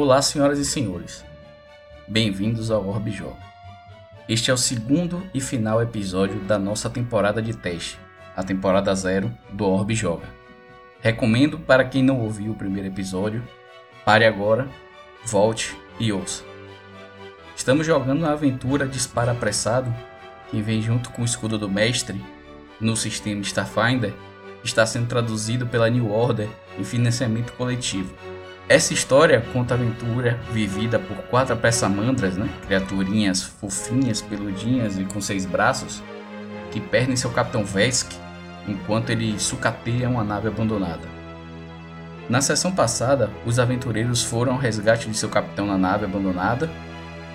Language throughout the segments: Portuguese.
Olá, senhoras e senhores. Bem-vindos ao Orb Joga. Este é o segundo e final episódio da nossa temporada de teste, a temporada zero do Orb Joga. Recomendo para quem não ouviu o primeiro episódio, pare agora, volte e ouça. Estamos jogando a aventura Dispara Apressado, que vem junto com o escudo do mestre no sistema Starfinder, está sendo traduzido pela New Order em financiamento coletivo. Essa história conta a aventura vivida por quatro peçamandras, né? criaturinhas fofinhas, peludinhas e com seis braços, que perdem seu capitão Vesk enquanto ele sucateia uma nave abandonada. Na sessão passada, os aventureiros foram ao resgate de seu capitão na nave abandonada,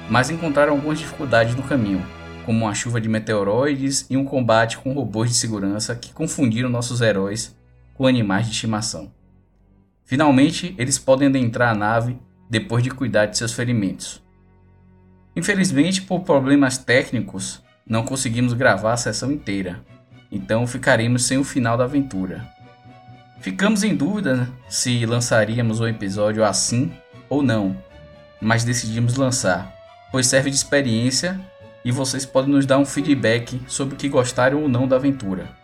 mas encontraram algumas dificuldades no caminho, como uma chuva de meteoroides e um combate com robôs de segurança que confundiram nossos heróis com animais de estimação. Finalmente, eles podem adentrar a nave depois de cuidar de seus ferimentos. Infelizmente, por problemas técnicos, não conseguimos gravar a sessão inteira, então ficaremos sem o final da aventura. Ficamos em dúvida se lançaríamos o episódio assim ou não, mas decidimos lançar, pois serve de experiência e vocês podem nos dar um feedback sobre o que gostaram ou não da aventura.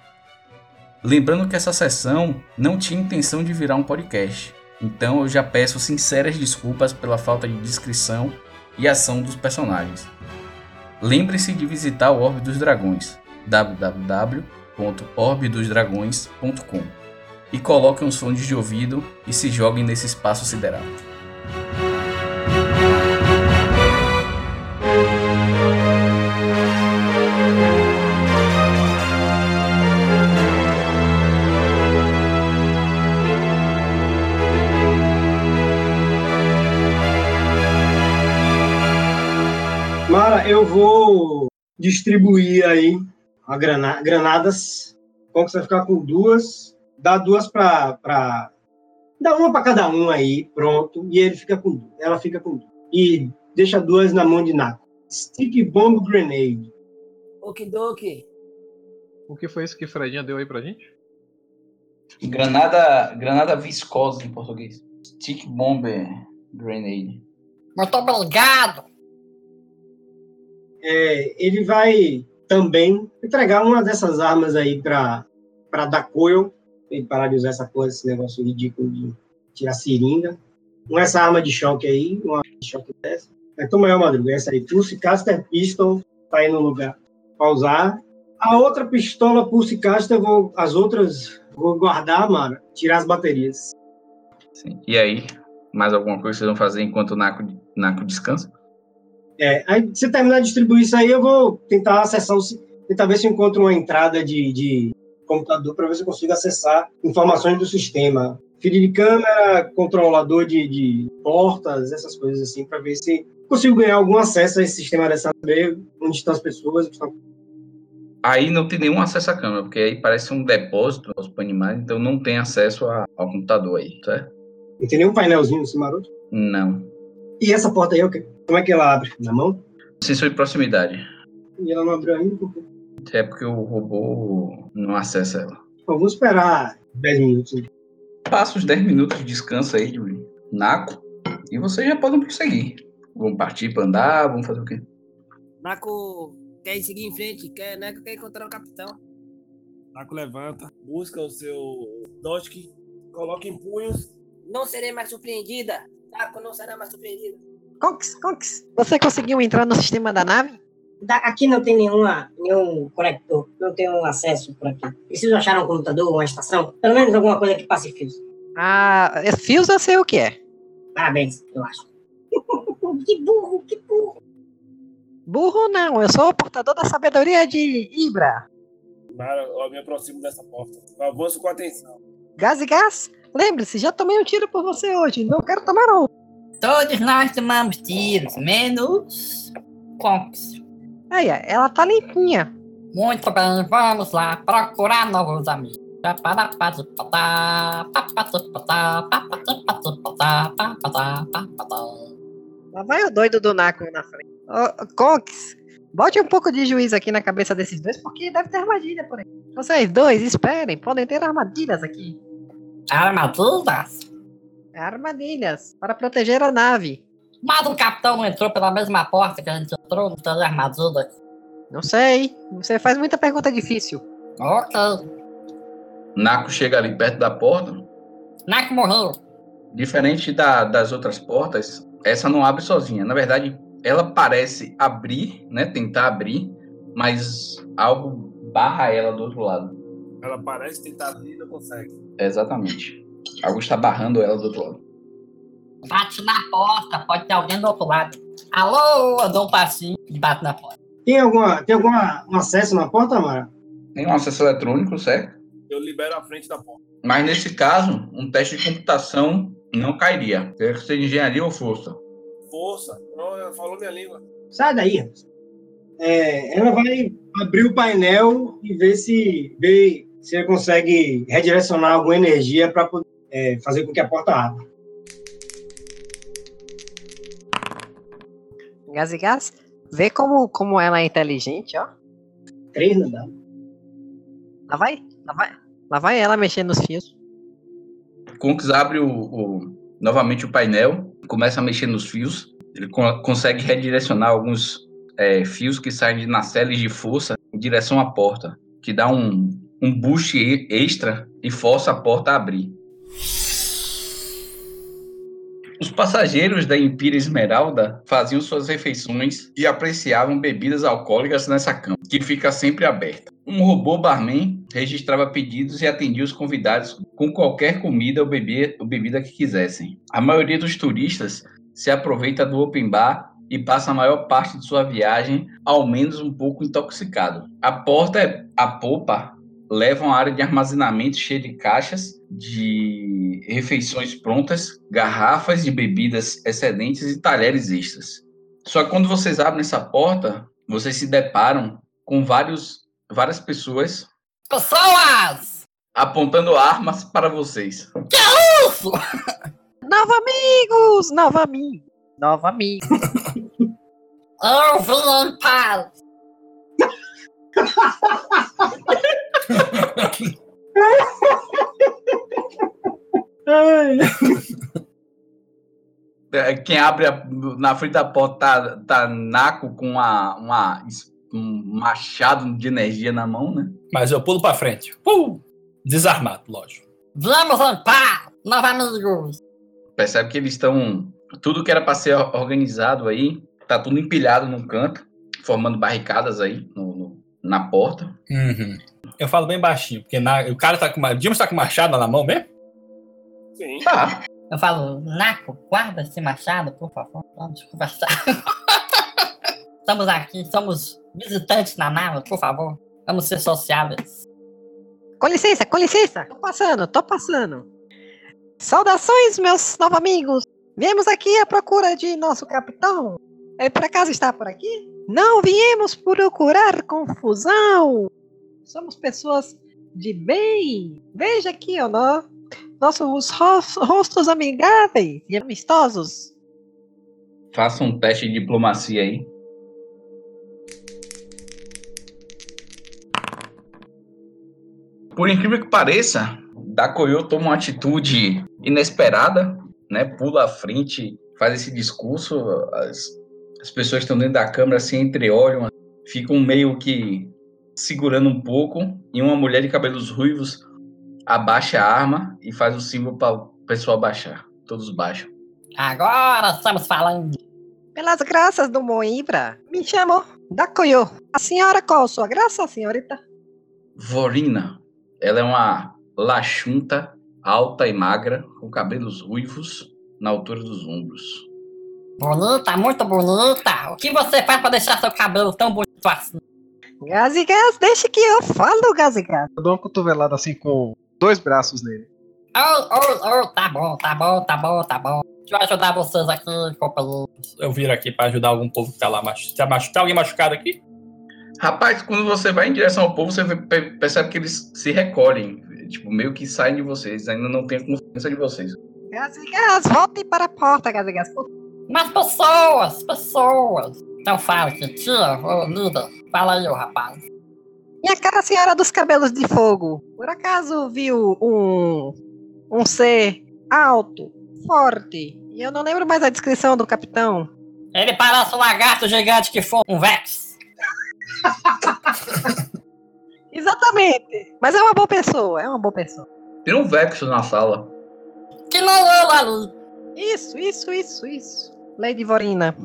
Lembrando que essa sessão não tinha intenção de virar um podcast, então eu já peço sinceras desculpas pela falta de descrição e ação dos personagens. Lembre-se de visitar o Orbe dos Dragões, www.orbedosdragões.com e coloquem os fones de ouvido e se joguem nesse espaço sideral. Eu vou distribuir aí a grana, granadas. Como você vai ficar com duas? Dá duas para pra... dá uma para cada um aí, pronto. E ele fica com duas. Ela fica com duas. E deixa duas na mão de Naco. Stick Bomb Grenade. Okidoki. O que foi isso que Fredinha deu aí pra gente? Granada, granada viscosa em português. Stick Bomb Grenade. Muito obrigado. É, ele vai também entregar uma dessas armas aí para Dacoil, ele parar de usar essa coisa, esse negócio ridículo de tirar seringa. Com essa arma de choque aí, uma de choque dessa. Então, maior madruga, essa aí, Pulse Caster Pistol, tá aí no lugar para usar. A outra pistola Pulse Caster, vou, as outras vou guardar, mano, tirar as baterias. Sim. E aí, mais alguma coisa que vocês vão fazer enquanto o Naco, Naco descansa? É, aí, se terminar de distribuir isso aí, eu vou tentar acessar, tentar ver se eu encontro uma entrada de, de computador para ver se eu consigo acessar informações do sistema. Feed de câmera, controlador de, de portas, essas coisas assim, para ver se consigo ganhar algum acesso a esse sistema dessa saber onde estão as pessoas. Estão... Aí não tem nenhum acesso à câmera, porque aí parece um depósito aos animais, então não tem acesso a, ao computador aí, certo? Não tem nenhum painelzinho nesse maroto? Não. E essa porta aí, como é que ela abre? Na mão? Sensor de proximidade. E ela não abriu ainda? Porque... É porque o robô não acessa ela. Bom, vamos esperar 10 minutos. Passa os 10 minutos de descanso aí de Naco e vocês já podem prosseguir. Vão partir para andar, vão fazer o quê? Naco quer seguir em frente, quer, né? Quer encontrar o capitão. Naco levanta, busca o seu Dotk, coloca em punhos. Não serei mais surpreendida. Naco não será mais surpreendida. Conks, Conks, você conseguiu entrar no sistema da nave? Da- aqui não tem nenhuma, nenhum conector, não tem um acesso por aqui. Preciso achar um computador, uma estação, pelo menos alguma coisa que passe fios. Ah, é fios eu sei o que é. Parabéns, eu acho. que burro, que burro. Burro não, eu sou o portador da sabedoria de Ibra. Mara, eu me aproximo dessa porta. Eu avanço com atenção. Gás e gás? Lembre-se, já tomei um tiro por você hoje, não quero tomar outro. Todos nós tomamos tiros, menos Conks. Aí, ela tá limpinha. Muito bem, vamos lá procurar novos amigos. Lá vai o doido do Naco na frente. Ô, Conks, bote um pouco de juízo aqui na cabeça desses dois, porque deve ter armadilha por aí. Vocês dois, esperem, podem ter armadilhas aqui. Armadilhas? Armadilhas para proteger a nave. Mas o capitão não entrou pela mesma porta que a gente entrou, não tem armadilha. Não sei. Você faz muita pergunta difícil. Ok. Naco chega ali perto da porta. Naco morreu. Diferente da- das outras portas, essa não abre sozinha. Na verdade, ela parece abrir, né? Tentar abrir, mas algo barra ela do outro lado. Ela parece tentar abrir e não consegue. Exatamente. Algo está barrando ela do outro lado. Bate na porta, pode ter alguém do outro lado. Alô, eu dou um passinho e bate na porta. Tem alguma, tem alguma um acesso na porta, Amara? Tem um acesso eletrônico, certo? Eu libero a frente da porta. Mas nesse caso, um teste de computação não cairia. Teria que ser engenharia ou força. Força. Não, ela falou minha língua. Sai daí. É, ela vai abrir o painel e ver se, ver se ela consegue redirecionar alguma energia para fazer com que a porta abra. Gás e gás. Vê como, como ela é inteligente, ó. Três não dá. Lá vai, lá vai. Lá vai ela mexendo nos fios. Conks abre o, o- novamente o painel, começa a mexer nos fios. Ele co- consegue redirecionar alguns é, fios que saem de nacelles de força em direção à porta, que dá um, um boost extra e força a porta a abrir. Os passageiros da Empira Esmeralda faziam suas refeições e apreciavam bebidas alcoólicas nessa cama, que fica sempre aberta. Um robô barman registrava pedidos e atendia os convidados com qualquer comida ou bebida, ou bebida que quisessem. A maioria dos turistas se aproveita do open bar e passa a maior parte de sua viagem ao menos um pouco intoxicado. A porta, a popa, leva a uma área de armazenamento cheia de caixas de refeições prontas, garrafas de bebidas excedentes e talheres extras. Só que quando vocês abrem essa porta, vocês se deparam com vários, várias pessoas Pessoas! apontando armas para vocês. Isso! Nova amigos! Nova amigo! Nova amigo! Eu vim em paz! É, Quem abre a- na frente da porta tá, tá Naco com uma, uma- um machado de energia na mão, né? Mas eu pulo pra frente. Uh! Desarmado, lógico. Em paz! Nova amigos! Percebe que eles estão. Tudo que era para ser organizado aí, tá tudo empilhado num canto, formando barricadas aí no- no- na porta. Uhum. Eu falo bem baixinho, porque na- o cara tá com uma. Dimas tá com machado na mão mesmo? Sim. Tá. Eu falo, Naco, guarda esse machado, por favor. Vamos conversar. Estamos aqui, somos visitantes na nave, por favor. Vamos ser sociáveis. Com licença, com licença! Tô passando, tô passando! Saudações, meus novos amigos! Viemos aqui à procura de nosso capitão. Ele por acaso está por aqui? Não viemos procurar confusão! Somos pessoas de bem! Veja aqui, ó, nó- nossos ros- rostos amigáveis e amistosos. Faça um teste de diplomacia aí. Por incrível que pareça, Dakoyo toma uma atitude inesperada, né? Pula à frente, faz esse discurso. As, as pessoas que estão dentro da câmara se entreolham, ficam meio que segurando um pouco. E uma mulher de cabelos ruivos abaixa a arma e faz o símbolo para o pessoal baixar. Todos baixam. Agora estamos falando. Pelas graças do Moibra, me chamo Dakoyo. A senhora qual sua graça, senhorita? Vorina. Ela é uma lachunta, alta e magra, com cabelos ruivos na altura dos ombros. Bonita, muito bonita. O que você faz pra deixar seu cabelo tão bonito assim? Gás e gás, deixa que eu falo, gás e gás. Eu dou uma cotovelada assim com dois braços nele. Oh, oh, oh, tá bom, tá bom, tá bom, tá bom. Deixa eu ajudar vocês aqui, companheiros. Eu viro aqui pra ajudar algum povo que tá lá machucado. Tá, tá alguém machucado aqui? Rapaz, quando você vai em direção ao povo, você percebe que eles se recolhem. Tipo, meio que saem de vocês. Ainda não tem confiança de vocês. Gás e gás, volte para a porta, gás e gás. Mas pessoas, pessoas. Então fala, tia, ô líder. Fala aí, ô rapaz. Minha cara senhora dos cabelos de fogo, por acaso viu um, um ser alto, forte. E eu não lembro mais a descrição do capitão. Ele parece um lagarto gigante que foi um Vex. Exatamente. Mas é uma boa pessoa, é uma boa pessoa. Tem um Vexo na sala. Que não eu ali. Isso, isso, isso, isso. Lady Vorina.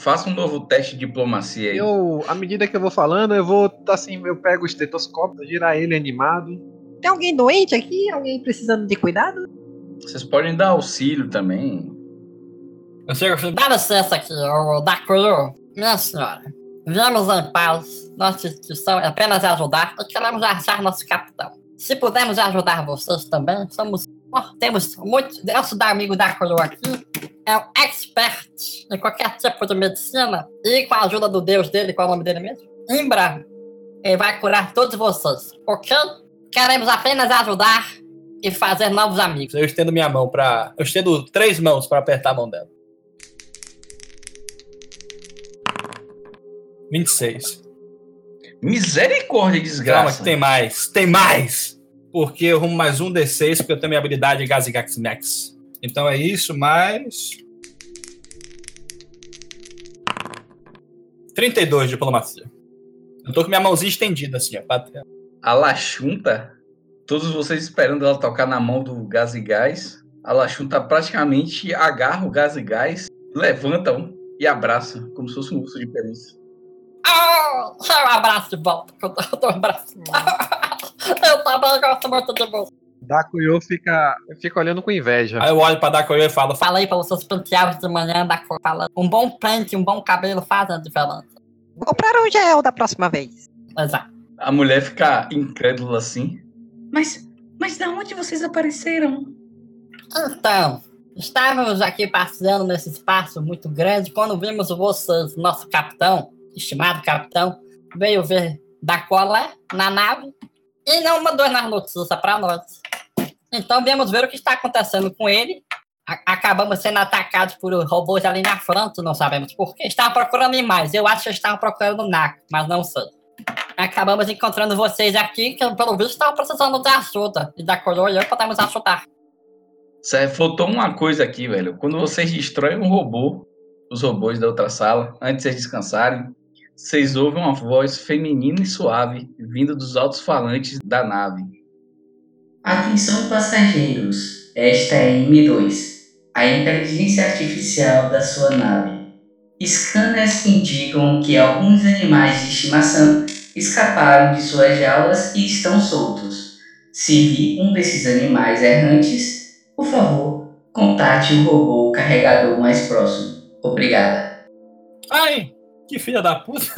Faça um novo teste de diplomacia aí. Eu, à medida que eu vou falando, eu vou, assim, eu pego o estetoscópio, girar ele animado. Tem alguém doente aqui? Alguém precisando de cuidado? Vocês podem dar auxílio também. Eu chego assim, Dá licença aqui, ô Dakuyo. Minha senhora, viemos em paz. Nossa instituição é apenas ajudar e queremos achar nosso capitão. Se pudermos ajudar vocês também, somos. Temos muito. Nosso amigo Dakuyo aqui é um expert em qualquer tipo de medicina e com a ajuda do deus dele, qual é o nome dele mesmo? Imbra. Ele vai curar todos vocês, ok? Queremos apenas ajudar e fazer novos amigos. eu estendo minha mão pra. Eu estendo três mãos pra apertar a mão dela. 26. Misericórdia, Calma, desgraça. que tem mais. Tem mais! Porque eu rumo mais um D6, porque eu tenho minha habilidade Gazigax Max. Então é isso, mais. 32 de diplomacia. Eu tô com minha mãozinha estendida assim, ó. pra- A Lachunta, todos vocês esperando ela tocar na mão do gás e gás. A Lachunta praticamente agarra o gás e gás, levanta um e abraça, como se fosse um urso de pelúcia. Oh, um abraço de volta. Eu dou- eu dou um abraço. Eu gosto muito de você. Dakuyo fica, fica olhando com inveja. Aí eu olho pra Dakoyo e falo: Falei para vocês pentear de manhã da cor. Falando. Um bom pente, um bom cabelo faz a diferença. Vou comprar um gel da próxima vez. Exato. A mulher fica incrédula assim. Mas, mas da onde vocês apareceram? Então, estávamos aqui passeando nesse espaço muito grande quando vimos vocês, nosso capitão, estimado capitão, veio ver da cola na nave e não mandou nas notícias para nós. Então viemos ver o que está acontecendo com ele. A- acabamos sendo atacados por robôs ali na frente, não sabemos por quê. Estavam procurando animais. Eu acho que estavam procurando Naco, mas não sei. Acabamos encontrando vocês aqui, que pelo visto estavam precisando de ajuda. E da coroa eu podemos ajudar. Cê- Faltou uma coisa aqui, velho. Quando vocês destroem um robô, os robôs da outra sala, antes de vocês descansarem, vocês ouvem uma voz feminina e suave vindo dos altos-falantes da nave. Atenção passageiros, esta é a M2, a inteligência artificial da sua nave. Scanners indicam que alguns animais de estimação escaparam de suas jaulas e estão soltos. Se vir um desses animais errantes, por favor, contate o robô carregador mais próximo. Obrigada. Ai, que filha da puta.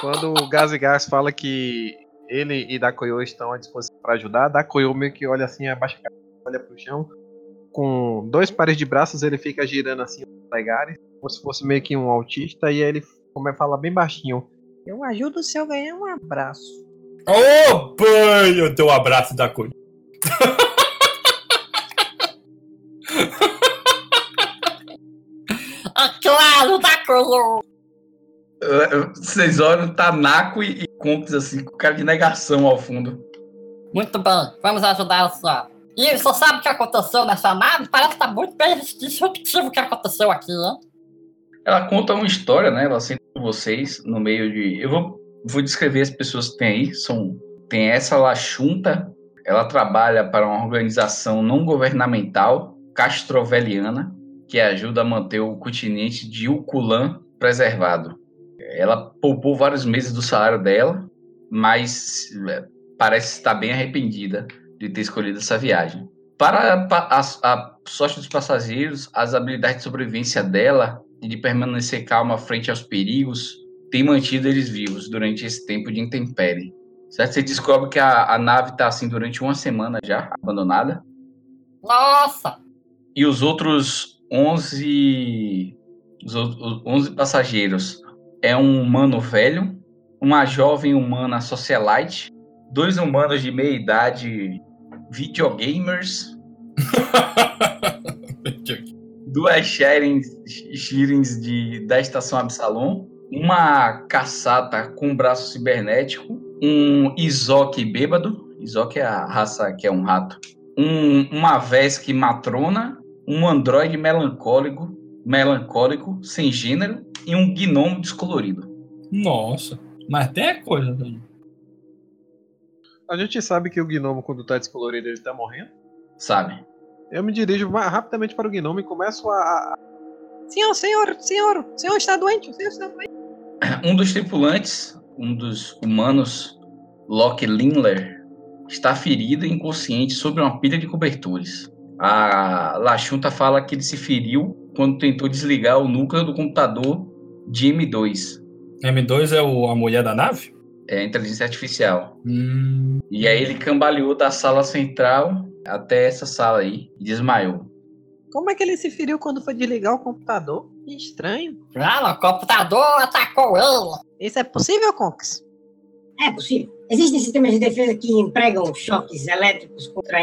Quando o Gaz e Gás fala que ele e Dakoyo estão à disposição para ajudar, Dakoyo meio que olha assim, abaixa a cabeça, olha pro chão. Com dois pares de braços, ele fica girando assim os polegares, como se fosse meio que um autista, e aí ele começa a falar bem baixinho. Eu ajudo se eu ganhar um abraço. Ô, banho! Eu dou um abraço da Koyo. É claro, da coroa! Vocês olham, tá Naco e, e Conks assim, com cara de negação ao fundo. Muito bem, vamos ajudar a senhora. E você sabe o que aconteceu nessa nave? Parece que tá muito bem disruptivo o que aconteceu aqui, né? Ela conta uma história, né? Ela senta com vocês no meio de. Eu vou, vou descrever as pessoas que tem aí. São, tem essa Lachunta. Ela trabalha para uma organização não governamental castroveliana que ajuda a manter o continente de Uculan preservado. Ela poupou vários meses do salário dela, mas é, parece estar bem arrependida de ter escolhido essa viagem. Para pa- a, a sorte dos passageiros, as habilidades de sobrevivência dela e de permanecer calma frente aos perigos tem mantido eles vivos durante esse tempo de intempérie. Certo? Você descobre que a, a nave está assim durante uma semana já, abandonada. Nossa! E os outros 11, os outros 11 passageiros é um humano velho, uma jovem humana socialite, dois humanos de meia idade videogamers, duas Shirens, de, da estação Absalom, uma caçata com braço cibernético, um Izok bêbado, Izok é a raça que é um rato, um, uma Vesk matrona, um androide melancólico, melancólico, sem gênero, e um gnomo descolorido. Nossa, mas tem a coisa. A gente sabe que o gnomo, quando tá descolorido, ele tá morrendo. Sabe? Eu me dirijo rapidamente para o gnomo e começo a. Senhor, senhor, senhor, senhor está doente, o senhor está doente. Um dos tripulantes, um dos humanos, Locke Lindler, está ferido e inconsciente sobre uma pilha de cobertores. A Lachunta fala que ele se feriu quando tentou desligar o núcleo do computador de M2, M2 é o, a mulher da nave? é a inteligência artificial. Hum, E aí ele cambaleou da sala central até essa sala aí e desmaiou. Como é que ele se feriu quando foi desligar o computador? Que estranho. Ah, o computador atacou ele. Isso é possível, Conks? É possível. Existem sistemas de defesa que empregam choques elétricos contra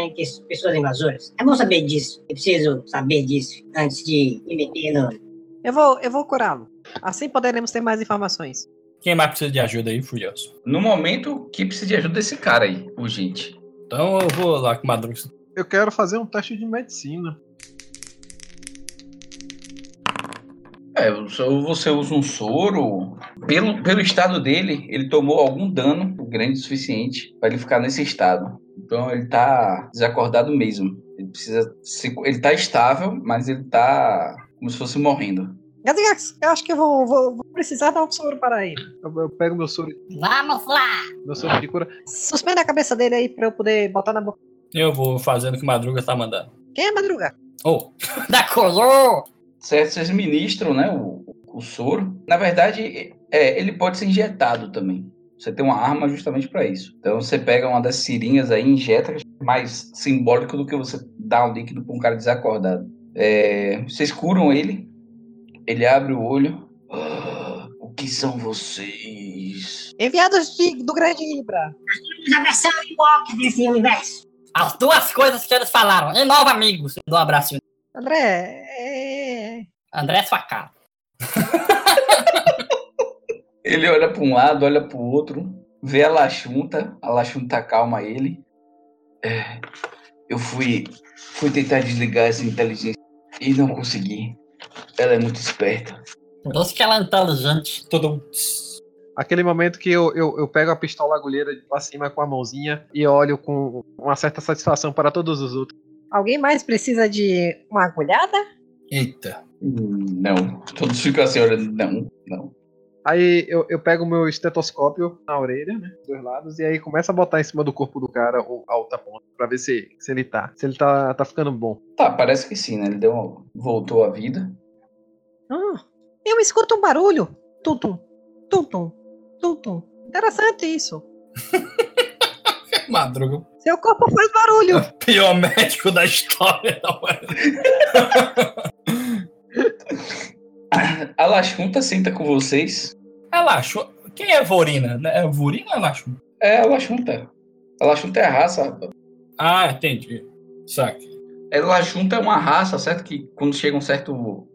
pessoas invasoras. É bom saber disso. Eu preciso saber disso antes de me meter no. Eu vou, eu vou curá-lo. Assim poderemos ter mais informações. quem mais precisa de ajuda aí, Furioso? No momento, que precisa de ajuda desse cara aí, urgente. Então eu vou lá com o Madruga. Eu quero fazer um teste de medicina. É, ou você usa um soro. Pelo, pelo estado dele, ele tomou algum dano grande o suficiente para ele ficar nesse estado. Então ele tá desacordado mesmo. Ele precisa. Se, ele tá estável, mas ele tá como se fosse morrendo. Gazigax, eu acho que eu vou, vou- vou precisar dar um soro para ele. Eu, eu pego meu soro, Vamos lá. meu soro de cura. Suspenda a cabeça dele aí pra eu poder botar na boca. Eu vou fazendo o que o Madruga tá mandando. Quem é Madruga? Oh, Da. Certo, vocês ministram, né, o, o soro. Na verdade, é, ele pode ser injetado também. Você tem uma arma justamente para isso. Então você pega uma das seringas aí, injeta, mais simbólico do que você dar um líquido para um cara desacordado. É, vocês curam ele, ele abre o olho. "Ah, o que são vocês? Enviados de- do Grande Ibra. A versão Ewok desse universo. As duas coisas que eles falaram. E novo, amigos. Dou um abraço. André, é... André, sua cara. Ele olha para um lado, olha para o outro, vê a Lachunta, a Lachunta calma ele. É, eu fui, fui tentar desligar essa inteligência e não consegui. Ela é muito esperta. Isso que ela é inteligente. todo. Aquele momento que eu, eu, eu pego a pistola agulheira pra cima com a mãozinha e olho com uma certa satisfação para todos os outros. Alguém mais precisa de uma agulhada? Eita. Não. Todos ficam assim olhando. Não, não. Aí eu, eu pego o meu estetoscópio na orelha, né? Dos dois lados, e aí começo a botar em cima do corpo do cara o- a outra ponta, pra ver se, se ele tá. Se ele tá, tá ficando bom. Tá, parece que sim, né? Ele deu uma- voltou à vida. Ah, eu escuto um barulho. Tum-tum, tum-tum, tum-tum. Interessante isso. Madruga. Seu corpo faz barulho. Pior médico da história. Não é? A Lachunta senta com vocês. Ela achou. Quem é Vorina? É Vorina ou ela achou? É a Lachunta. A Lachunta é a raça. Ah, entendi. Saque. A Lachunta é uma raça, certo? Que quando chega um certo,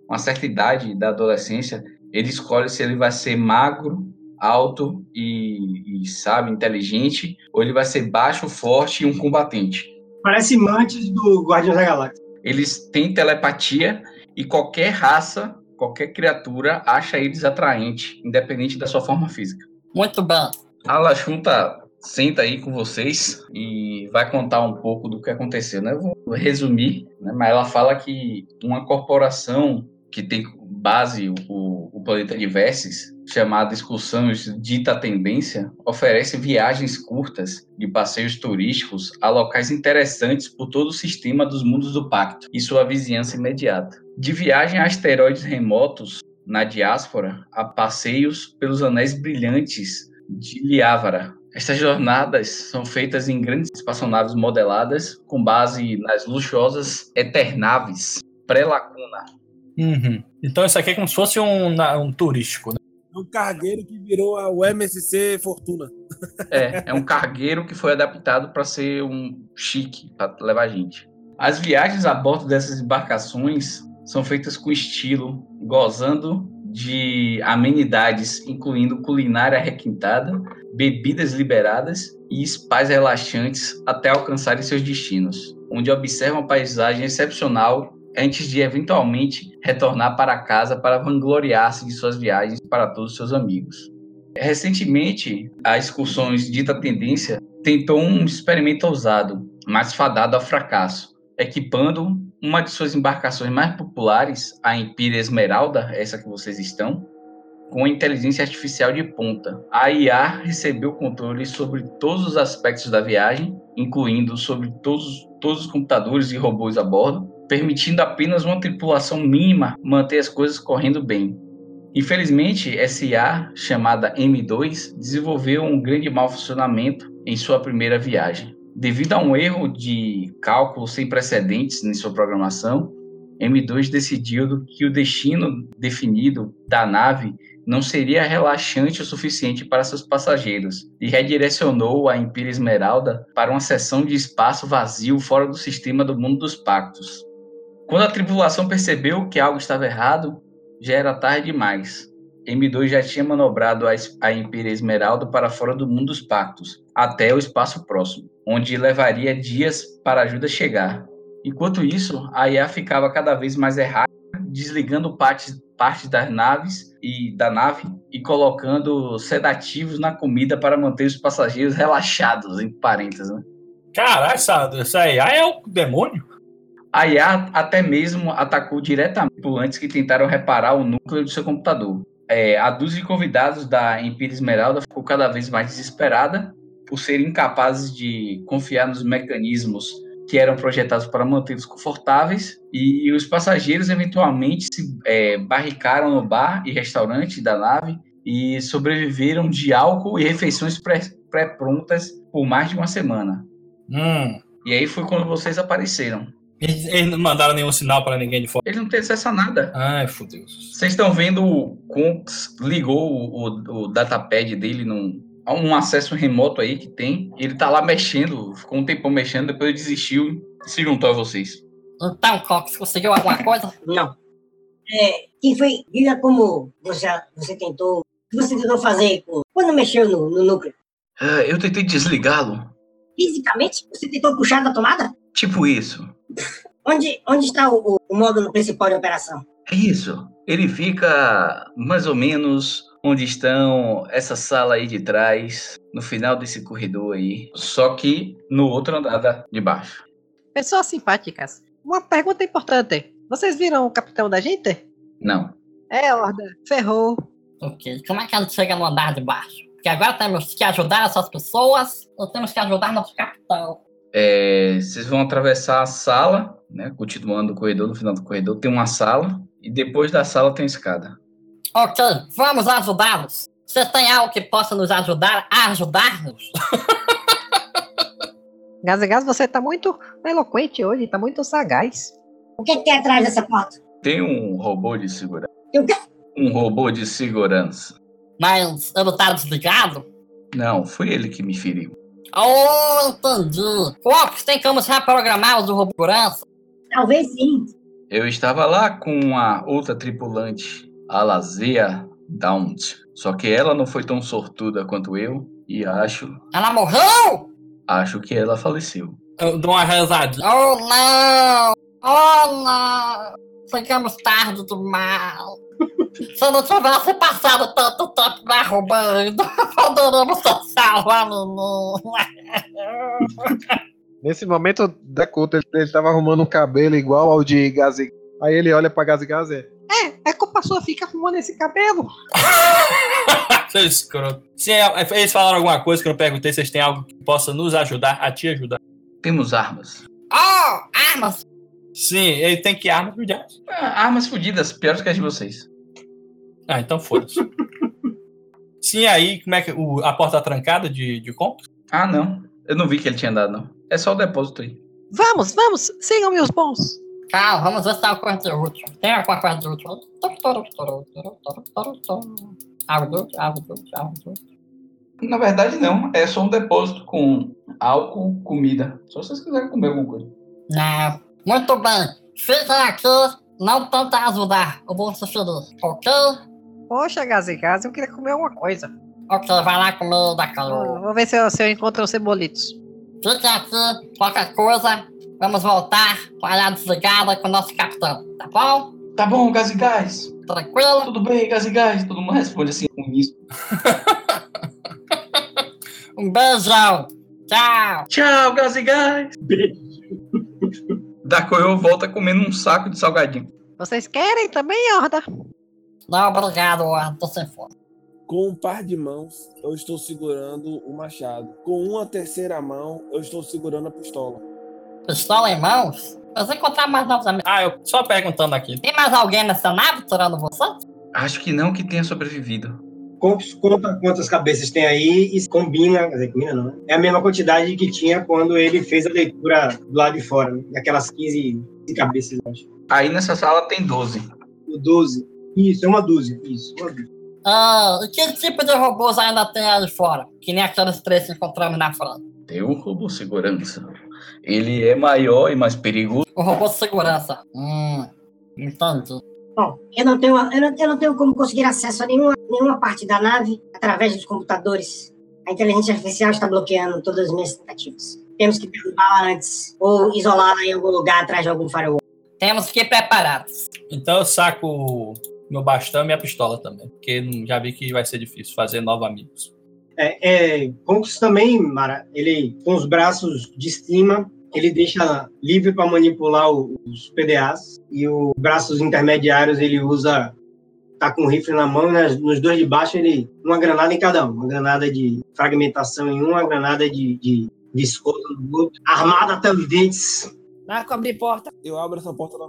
uma certa idade da adolescência, ele escolhe se ele vai ser magro, alto e, e sabe, inteligente, ou ele vai ser baixo, forte e um combatente. Parece Mantis do Guardiões da Galáxia. Eles têm telepatia e qualquer raça, qualquer criatura acha eles atraente, independente da sua forma física. Muito bem. A Lachunta senta aí com vocês e vai contar um pouco do que aconteceu, né? Eu vou resumir, né? mas ela fala que uma corporação que tem base o, o planeta de Verses, chamada Excursões Dita Tendência, oferece viagens curtas de passeios turísticos a locais interessantes por todo o sistema dos mundos do Pacto e sua vizinhança imediata. De viagem a asteroides remotos na diáspora a passeios pelos anéis brilhantes de Liávara. Estas jornadas são feitas em grandes espaçonaves modeladas com base nas luxuosas Eternaves pré-lacuna. Uhum. Então isso aqui é como se fosse um, um turístico, né? É um cargueiro que virou a- o MSC Fortuna. É, é um cargueiro que foi adaptado para ser um chique, para levar gente. As viagens a bordo dessas embarcações são feitas com estilo, gozando de amenidades, incluindo culinária requintada, bebidas liberadas e spas relaxantes até alcançarem seus destinos, onde observam a paisagem excepcional antes de eventualmente retornar para casa para vangloriar-se de suas viagens para todos os seus amigos. Recentemente, a Excursões Dita Tendência tentou um experimento ousado, mas fadado ao fracasso, equipando uma de suas embarcações mais populares, a Empire Esmeralda, essa que vocês estão, com inteligência artificial de ponta. A IA recebeu controle sobre todos os aspectos da viagem, incluindo sobre todos, todos os computadores e robôs a bordo, permitindo apenas uma tripulação mínima manter as coisas correndo bem. Infelizmente, essa IA, chamada M2, desenvolveu um grande mau funcionamento em sua primeira viagem. Devido a um erro de cálculo sem precedentes em sua programação, M2 decidiu que o destino definido da nave não seria relaxante o suficiente para seus passageiros e redirecionou a Empire Esmeralda para uma seção de espaço vazio fora do sistema do mundo dos pactos. Quando a tripulação percebeu que algo estava errado, já era tarde demais. M2 já tinha manobrado a Empire Esmeralda para fora do mundo dos pactos, até o espaço próximo, onde levaria dias para a ajuda chegar. Enquanto isso, a IA ficava cada vez mais errada, desligando partes, partes das naves e da nave e colocando sedativos na comida para manter os passageiros relaxados, em parênteses. Né? Caralho, essa, essa IA é o demônio? A IA até mesmo atacou diretamente tripulantes que tentaram reparar o núcleo do seu computador. É, a dúzia de convidados da Empire Esmeralda ficou cada vez mais desesperada por serem incapazes de confiar nos mecanismos que eram projetados para mantê-los confortáveis, e os passageiros eventualmente se é, barricaram no bar e restaurante da nave e sobreviveram de álcool e refeições pré-prontas por mais de uma semana. Hum. E aí foi quando vocês apareceram. Eles, eles não mandaram nenhum sinal para ninguém de fora. Ele não tem acesso a nada. Ai, fodeu. Vocês estão vendo o Conks ligou o, o, o datapad dele num, um acesso remoto aí que tem. Ele tá lá mexendo, ficou um tempão mexendo, depois ele desistiu e se juntou a vocês. Então, Cox, conseguiu alguma coisa? Não. É, quem foi? Diga como você, você tentou. O que você tentou fazer quando mexeu no, no núcleo? Ah, eu tentei desligá-lo. Fisicamente? Você tentou puxar da tomada? Tipo isso. Onde, onde está o, o módulo principal de operação? É isso. Ele fica mais ou menos onde estão essa sala aí de trás, no final desse corredor aí, só que no outro andar de baixo. Pessoas simpáticas, uma pergunta importante. Vocês viram o capitão da gente? Não. É, Horda. Ferrou. Ok. Como é que a gente chega no andar de baixo? Porque agora temos que ajudar essas pessoas ou temos que ajudar nosso capitão? É, vocês vão atravessar a sala, né? Continuando o corredor, no final do corredor tem uma sala e depois da sala tem escada. Ok, vamos ajudá-los. Você tem algo que possa nos ajudar a ajudar-nos? Gás e Gás, você tá muito eloquente hoje, tá muito sagaz. O que, que tem atrás dessa porta? Tem um robô de segurança. Tem o quê? Um robô de segurança. Mas ele tá desligado? Não, foi ele que me feriu. Oh, entendi. Fox, tem como reprogramar os do robô de segurança? Talvez sim. Eu estava lá com a outra tripulante, a Lazea Daunt. Só que ela não foi tão sortuda quanto eu, e acho. Ela morreu? Acho que ela faleceu. Eu dou uma rezadinha. Oh, não! Oh, não! Chegamos tarde demais. Se não tivesse passado tanto tempo me arrumando, poderíamos ter salvo a menina. Nesse momento, Dakota, ele, ele tava arrumando um cabelo igual ao de Gazi. Aí ele olha pra Gazi Gazi. É, é culpa sua, fica arrumando esse cabelo. Seu escroto. Se é- eles falaram alguma coisa que eu não perguntei, vocês têm algo que possa nos ajudar, a te ajudar? Temos armas. Oh, armas! Sim, ele tem que armas diabo. Ah, armas fodidas, piores que as de vocês. Ah, então foda-se. Sim, aí, como é que. O, a porta tá trancada de, de compra? Ah, não. Eu não vi que ele tinha dado, não. É só o depósito aí. Vamos, vamos, sigam meus bons. Calma, vamos ver se tem alguma coisa de útil. Tem alguma coisa de útil? Algo útil, algo de útil, algo de útil. Na verdade, não. É só um depósito com álcool, comida. Só se vocês quiserem comer alguma coisa. Não. Muito bem. Fiquem aqui, não tentem ajudar. Eu vou se ferir, ok? Poxa, Gás e Gás, eu queria comer alguma coisa. Ok, vai lá comer da Vou, calor. vou ver se eu, se eu encontro os cebolitos. Fiquem aqui, qualquer coisa, Vamos voltar com a olhada desligada com o nosso capitão, tá bom? Tá bom, gás e gás. Tranquilo? Tudo bem, gás e gás. Todo mundo responde assim com isso. Um beijão. Tchau. Tchau, gás e gás. Dakoyo volta comendo um saco de salgadinho. Vocês querem também, Horda? Não, obrigado. Tô sem fome. Com um par de mãos, eu estou segurando o machado. Com uma terceira mão, eu estou segurando a pistola. Pistola em mãos? Vamos encontrar mais novos amigos. Ah, eu só perguntando aqui. Tem mais alguém nessa nave tirando você? Acho que não que tenha sobrevivido. Conta quantas cabeças tem aí e combina, quer dizer, combina não, né? É a mesma quantidade que tinha quando ele fez a leitura do lado de fora, né? daquelas 15, 15 cabeças, eu acho. Aí nessa sala tem 12. O 12. Isso, é uma dúzia. Isso, uma dúzia. Ah, e que tipo de robôs ainda tem aí fora? Que nem aqueles três que encontramos na frente. Tem o robô segurança. Ele é maior e mais perigoso. O robô de segurança. Hum, entendi. Bom, eu não tenho, eu não, eu não tenho como conseguir acesso a nenhuma, nenhuma parte da nave através dos computadores. A inteligência artificial está bloqueando todas as minhas tentativas. Temos que derrubá-la antes ou isolá-la em algum lugar atrás de algum firewall. Temos que ir preparados. Então eu saco meu bastão e minha pistola também. Porque já vi que vai ser difícil fazer novos amigos. É, é, Conks também, Mara, ele com os braços de cima, ele deixa livre para manipular os PDAs e os braços intermediários ele usa tá com o rifle na mão e nas- nos dois de baixo ele uma granada em cada um, uma granada de fragmentação em um, uma granada de, de, escolta no outro, armada até os dentes. Marco, abrir porta. Eu abro essa porta lá.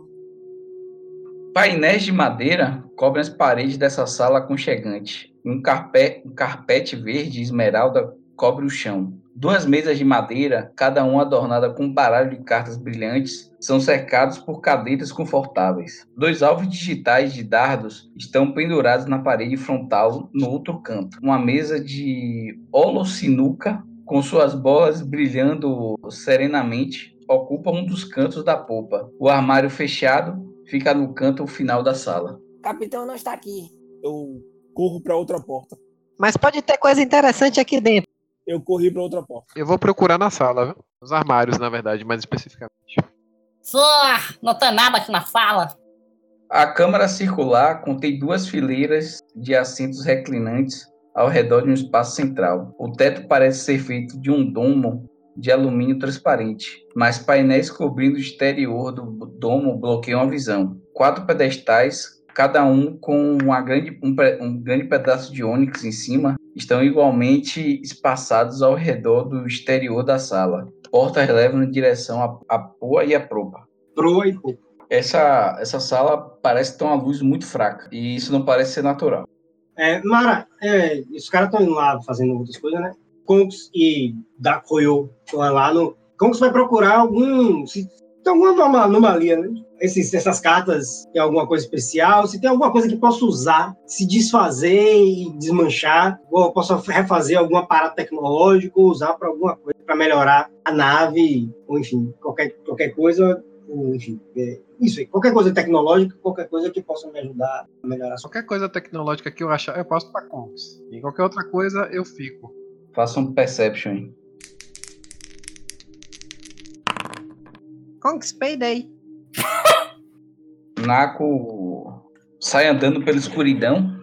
Painéis de madeira cobrem as paredes dessa sala aconchegante. Um, carpe- um carpete verde esmeralda cobre o chão. Duas mesas de madeira, cada uma adornada com um baralho de cartas brilhantes, são cercados por cadeiras confortáveis. Dois alvos digitais de dardos estão pendurados na parede frontal no outro canto. Uma mesa de holocinuca com suas bolas brilhando serenamente ocupa um dos cantos da popa. O armário fechado fica no canto final da sala. O capitão não está aqui. Eu corro para outra porta. Mas pode ter coisa interessante aqui dentro. Eu corri para outra porta. Eu vou procurar na sala, viu? Nos armários, na verdade, mais especificamente. Senhor, não tem nada aqui na sala. A câmara circular contém duas fileiras de assentos reclinantes ao redor de um espaço central. O teto parece ser feito de um domo de alumínio transparente, mas painéis cobrindo o exterior do domo bloqueiam a visão. Quatro pedestais, cada um com uma grande, um, um grande pedaço de ônix em cima, estão igualmente espaçados ao redor do exterior da sala. Portas levam em direção à, proa e à propa. Proa e proa. Essa, essa sala parece ter uma luz muito fraca, e isso não parece ser natural. É, Mara, é, os caras estão indo lá fazendo outras coisas, né? Conks e Dakoyo estão lá no. Conks vai procurar algum. Se tem alguma anoma- anomalia, né? Esses, essas cartas tem alguma coisa especial, se tem alguma coisa que possa usar, se desfazer e desmanchar, ou possa refazer algum aparato tecnológico, usar para alguma coisa, para melhorar a nave, ou enfim, qualquer, qualquer coisa, enfim, é, isso aí, qualquer coisa tecnológica, qualquer coisa que possa me ajudar a melhorar Qualquer coisa tecnológica que eu achar, eu passo pra Conks. E qualquer outra coisa, eu fico. Faça um perception. Conks Payday. Naco sai andando pela escuridão.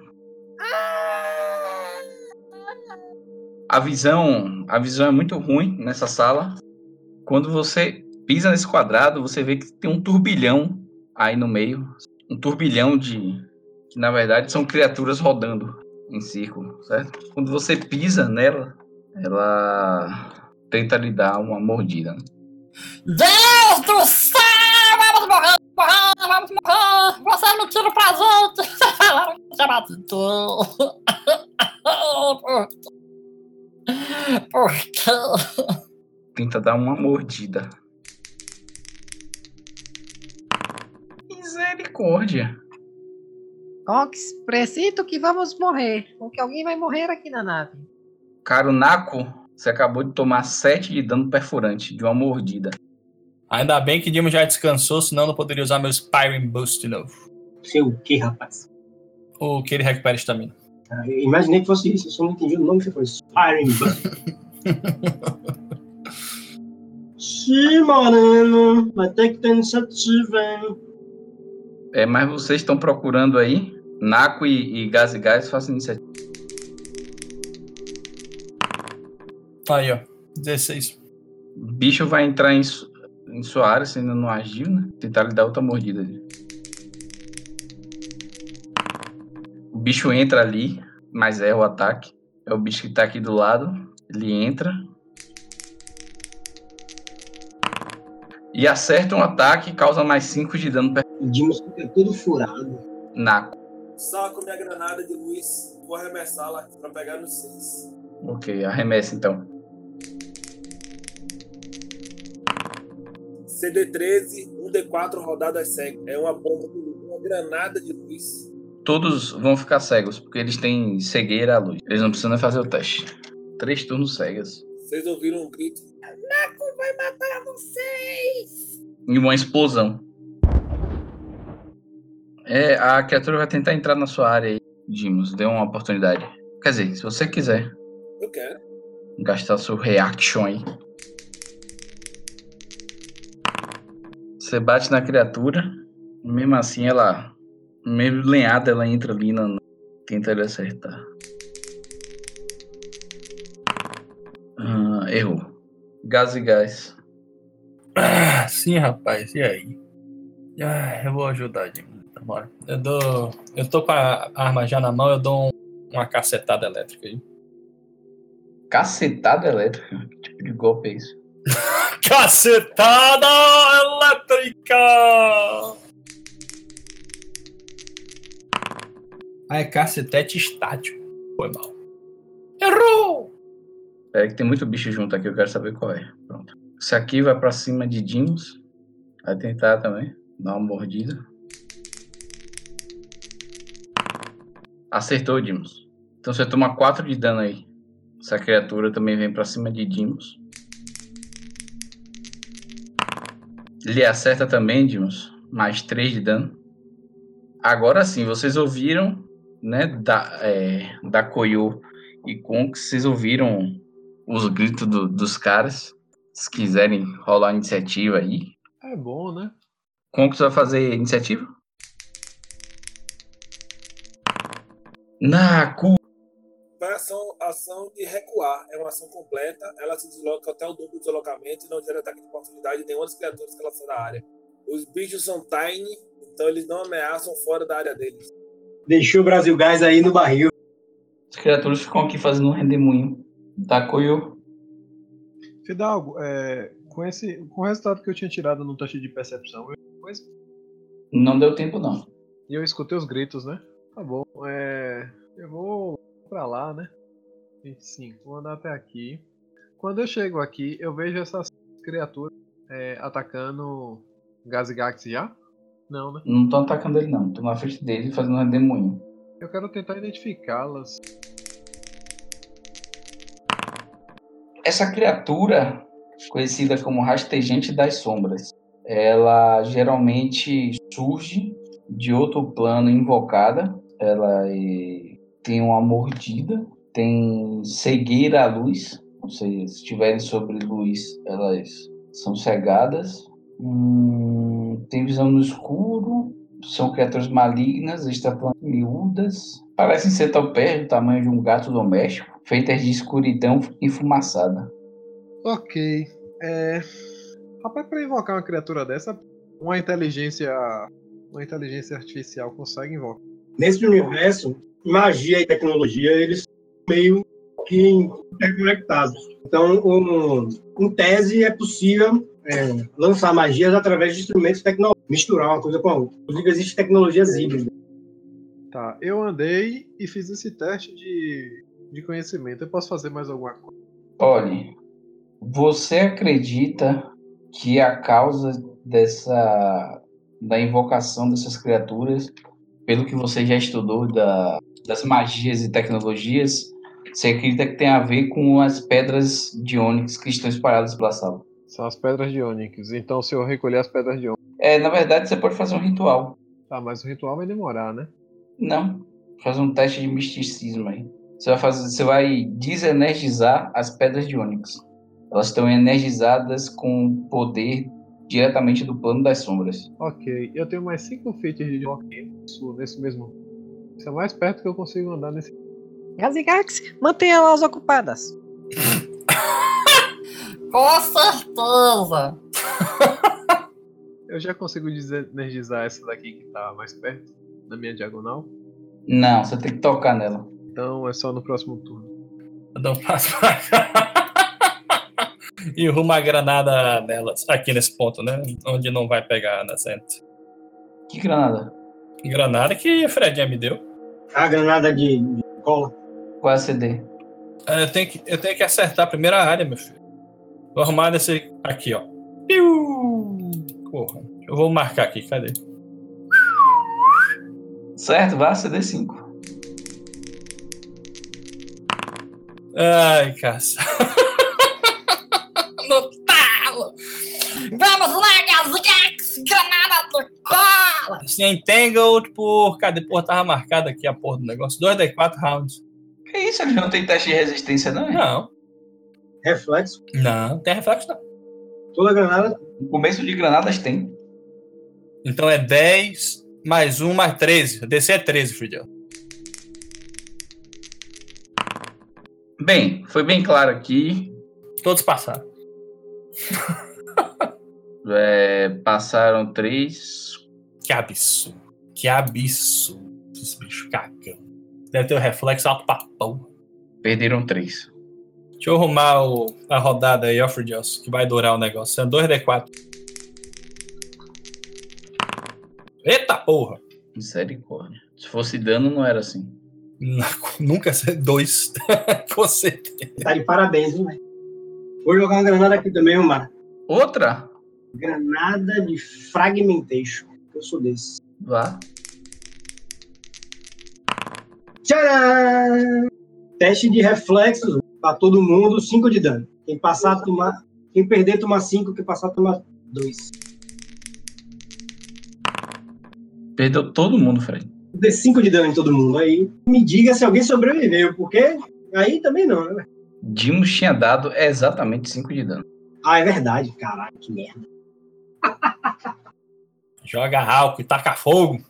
A visão, a visão é muito ruim nessa sala. Quando você pisa nesse quadrado, você vê que tem um turbilhão aí no meio, um turbilhão de que na verdade são criaturas rodando em círculo, certo? Quando você pisa nela, ela tenta lhe dar uma mordida. Deus do céu! Vamos morrer! Morrer! Vamos morrer! Você não tira pra gente! Vocês falaram que você matou! Por quê? Tenta dar uma mordida. Misericórdia. Conks, presinto que vamos morrer. Ou que alguém vai morrer aqui na nave. Caro Naco, você acabou de tomar 7 de dano perfurante de uma mordida. Ainda bem que Dimo já descansou, senão eu não poderia usar meu Spyring Boost de novo. Sei o que, rapaz? O que ele recupera estamina. Ah, imaginei que fosse isso, eu só não entendi o nome que foi. Firing Bus. Sim, Moreno. Vai ter que ter iniciativa, hein? É, mas vocês estão procurando aí? Naco e, e Gás e Gás façam iniciativa. Aí, ó. 16. O bicho vai entrar em, em sua área, se ainda não agiu, né? Tentar lhe dar outra mordida. ali. O bicho entra ali, mas é o ataque. É o bicho que tá aqui do lado. Ele entra. E acerta um ataque e causa mais 5 de dano O Dimos fica todo furado. Naco. Saco minha granada de luz, vou arremessá-la pra pegar no 6. Ok, arremessa então. CD13, 1D4 rodadas cegas. É uma bomba de luz, uma granada de luz. Todos vão ficar cegos, porque eles têm cegueira à luz. Eles não precisam fazer o teste. Três turnos cegas. Vocês ouviram um grito? Naco vai matar vocês! E uma explosão. É, a criatura vai tentar entrar na sua área aí, Dimos. Dê uma oportunidade. Quer dizer, se você quiser Eu quero. gastar seu reaction aí. Você bate na criatura. Mesmo assim, ela. Mesmo lenhada, ela entra ali na. Tenta lhe acertar. Ah, errou. Gás e gás. Ah, sim, rapaz. E aí? Ah, eu vou ajudar, Jimmy. Bora. Eu dou. Eu tô com a arma já na mão, eu dou um- uma cacetada elétrica aí. Cacetada elétrica? Que tipo de golpe é isso? Cacetada elétrica! Ah, é cacetete estático. Foi mal. Errou! É que tem muito bicho junto aqui, eu quero saber qual é. Pronto. Esse aqui vai pra cima de Dimos. Vai tentar também. Dar uma mordida. Acertou, Dimos. Então você toma 4 de dano aí. Essa criatura também vem pra cima de Dimos. Ele acerta também, Dimos. Mais 3 de dano. Agora sim, vocês ouviram, né, da, é, da Koyo e Conk, vocês ouviram os gritos do- dos caras. Se quiserem rolar a iniciativa aí. É bom, né? Conk vai fazer iniciativa? Vai ação, ação de recuar. É uma ação completa. Ela se desloca até o dobro do deslocamento e não gera ataque de oportunidade de nenhuma das criaturas que ela sai da área. Os bichos são tiny, então eles não ameaçam fora da área deles. Deixou o Brasil Gás aí no barril. As criaturas ficam aqui fazendo um redemoinho. Tá, Koyo? Fidalgo, é, com, esse, com o resultado que eu tinha tirado no teste de percepção, eu, Não deu tempo, não. e eu escutei os gritos, né? Tá bom. É, eu vou pra lá, né? 25. Vou andar até aqui. Quando eu chego aqui, eu vejo essas criaturas é, atacando Gazigax já? Não, né? Não tô atacando ele, não. Tô na frente dele fazendo um redemoinho. Eu quero tentar identificá-las. Essa criatura, conhecida como rastejante das sombras, ela geralmente surge de outro plano invocada. Ela é- tem uma mordida, tem cegueira à luz, ou seja, se estiverem sobre luz, elas são cegadas. Hum, tem visão no escuro, são criaturas malignas, extraplanas miúdas, parecem ser talpés do tamanho de um gato doméstico, feitas de escuridão enfumaçada. Ok. É. Rapaz, pra invocar uma criatura dessa, uma inteligência. Uma inteligência artificial consegue invocar. Nesse universo, magia e tecnologia, eles são meio que interconectados. Então, um, em tese, é possível é, lançar magias através de instrumentos tecnológicos, misturar uma coisa com a outra. Inclusive, existe tecnologias híbridas. Tá, eu andei e fiz esse teste de, de conhecimento. Eu posso fazer mais alguma coisa? Olhe, você acredita que a causa dessa da invocação dessas criaturas, pelo que você já estudou da, das magias e tecnologias, você acredita que tem a ver com as pedras de ônix que estão espalhadas pela sala? São as pedras de Onyx. Então, se eu recolher as pedras de Onyx. É, na verdade, você pode fazer um ritual. Tá, mas o ritual vai demorar, né? Não, faz um teste de misticismo aí. Você vai fazer, você vai desenergizar as pedras de ônix. Elas estão energizadas com poder diretamente do plano das sombras. Ok, eu tenho mais 5 feats de isso, nesse mesmo. Isso é mais perto que eu consigo andar nesse. Gazigax, mantenha elas ocupadas. Com certeza. Eu já consigo energizar essa daqui que tá mais perto, na minha diagonal. Não, você tem que tocar nela. Então é só no próximo turno. Eu dou um passo pra cá. e rumo a granada nelas. Aqui nesse ponto, né? Onde não vai pegar na gente. Que granada? Granada que a Fredinha me deu. A granada de, de cola. Qual é a CD? É, Eu tenho, que, eu tenho que acertar a primeira área, meu filho. Vou arrumar nesse aqui, ó. Piu! Porra. Eu vou marcar aqui, cadê? Certo, vai CD5. Ai, caça. No talo. Vamos lá, Gazigax. Granada do Assim, Entangled por. Cadê? Porra, tava marcado aqui a porra do negócio. 2D4 rounds. Que isso? Eles não tem teste de resistência, não? é? Não, Reflexo. não, tem reflexo não. Toda granada. No começo de granadas tem. Então é 10 mais 1 mais 13. DC é 13, Fridiel. Bem, foi bem claro aqui. Todos passaram. É, passaram três. Que absurdo. Que absurdo. Esse bicho cagão. Deve ter o reflexo alto pra porra. Perderam três. Deixa eu arrumar o- a rodada aí, ó, Fridios, que vai durar o negócio. É 2D4. Eita porra! Misericórdia. Se fosse dano, não era assim. Nunca ser dois. Com certeza. Tá de parabéns, hein, velho? Vou jogar uma granada aqui também, Omar. Outra? Granada de fragmentation. Eu sou desse. Vá. Tcharam! Teste de reflexos pra todo mundo, 5 de dano. Quem passar, tomar. Quem perder, tomar 5. Quem passar, tomar 2. Perdeu todo mundo, Fred. Dê 5 de dano em todo mundo. Aí me diga se alguém sobreviveu, porque aí também não, né? Dimos tinha dado exatamente 5 de dano. Ah, é verdade. Caralho, que merda. Joga álcool e taca fogo.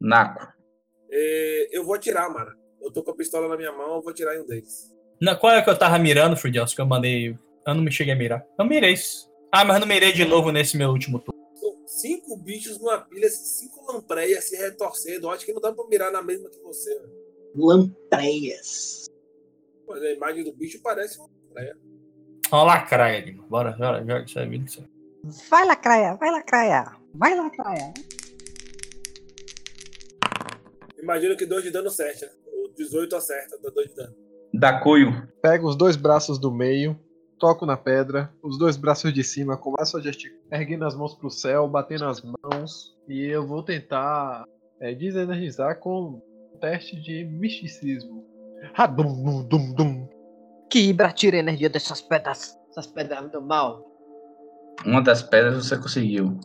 Naco. É, eu vou atirar, Mara. Eu tô com a pistola na minha mão, eu vou atirar em um deles. Não, qual é que eu tava mirando, Fridios, que eu mandei? Eu não me cheguei a mirar. Eu mirei. Ah, mas eu não mirei de novo nesse meu último turno. São cinco bichos numa pilha, assim, cinco lampreias se retorcendo. Eu acho que não dá pra mirar na mesma que você. velho. Lampreias. Mas a imagem do bicho parece uma lampreia. Ó, lacraia mano. Bora, bora, joga isso aí, vira isso aí. Vai lacraia, vai lacraia. Vai lacraia. Imagino que 2 de dano certa. O 18 acerta, dá 2 de dano. Da Coio. Pego os dois braços do meio, toco na pedra, os dois braços de cima, começo a gesticular, erguendo as mãos pro céu, batendo as mãos, e eu vou tentar é, desenergizar com um teste de misticismo. Ah, dum, dum, dum. Kibra, tira a energia dessas pedras. Essas pedras do mal. Uma das pedras você conseguiu.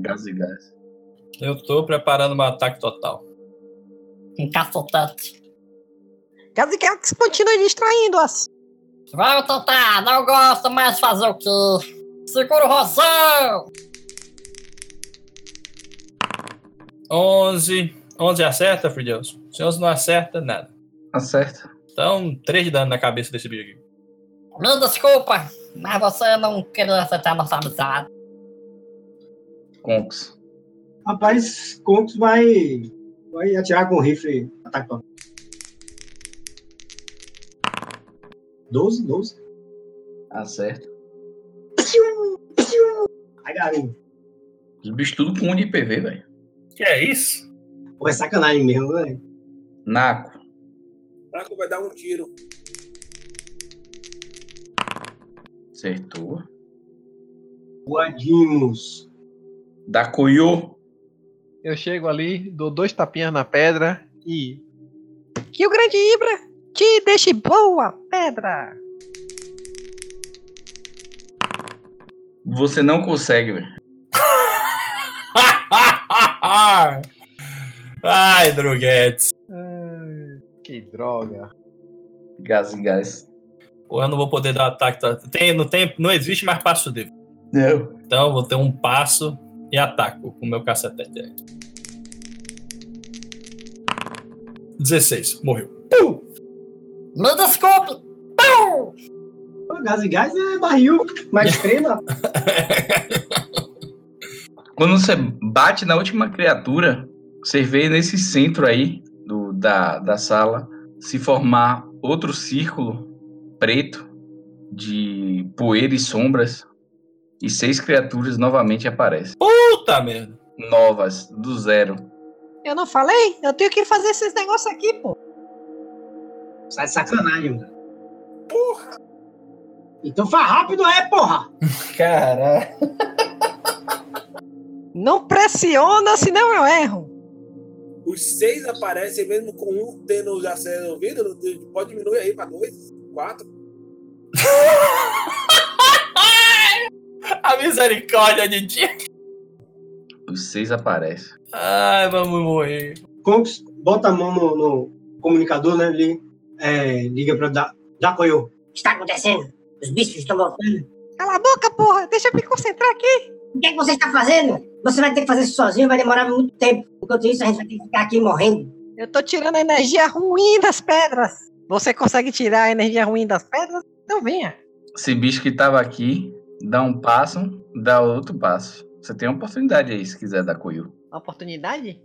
Gás e gás. Eu tô preparando um ataque total. Encapotante. Gazigax continua distraindo-as. Vamos tentar, não gosto mais de fazer o quê? Segura o rosão! 11. 11 acerta, Fridios? Se 11 não acerta, nada. Acerta. Então, 3 de dano na cabeça desse bicho aqui. Me desculpa, mas você não queria aceitar nossa amizade. Conks. Rapaz, Contos vai, vai atirar com o rifle ataque total. 12, 12. Acerta. Ai, garoto. Os bichos tudo com 1 de PV, velho. Que é isso? Pô, é sacanagem mesmo, velho. Naco. Marco vai dar um tiro. Acertou. Guadimos. Da Coio. Eu chego ali, dou dois tapinhas na pedra e. Que o grande Ibra te deixe boa, pedra. Você não consegue, velho. Ai, Droguetes. Ai, que droga. Gás e gás. Ou eu não vou poder dar ataque. tá? Tem, não, tem, não existe mais passo livre. Não. Então eu vou ter um passo e ataco com o meu cacetete. aí. 16, morreu. Me desculpe! Pum! Gás e gás é barril, mais trema. Quando você bate na última criatura, você vê nesse centro aí da, da sala se formar outro círculo preto de poeira e sombras. E seis criaturas novamente aparecem. Puta merda. Novas, do zero. Eu não falei? Eu tenho que fazer esses negócios aqui, pô. Sai de sacanagem, mano. Porra! Então faz rápido, é, porra! Caralho. Não pressiona, senão eu erro. Os seis aparecem mesmo com um tendo já sendo ouvido. não- Pode diminuir aí pra dois, quatro. A misericórdia de dia. Os seis aparecem. Ai, vamos morrer. Conks, bota a mão no, no comunicador, né? Liga, é, liga pra da, Dakoyo. O que está acontecendo? Os bichos estão voltando. Cala a boca, porra. Deixa eu me concentrar aqui. O que, é que você está fazendo? Você vai ter que fazer isso sozinho, vai demorar muito tempo. Enquanto isso, a gente vai ter que ficar aqui morrendo. Eu tô tirando a energia ruim das pedras. Você consegue tirar a energia ruim das pedras? Então venha. Esse bicho que tava aqui dá um passo, dá outro passo. Você tem uma oportunidade aí, se quiser dar Koyu. Oportunidade?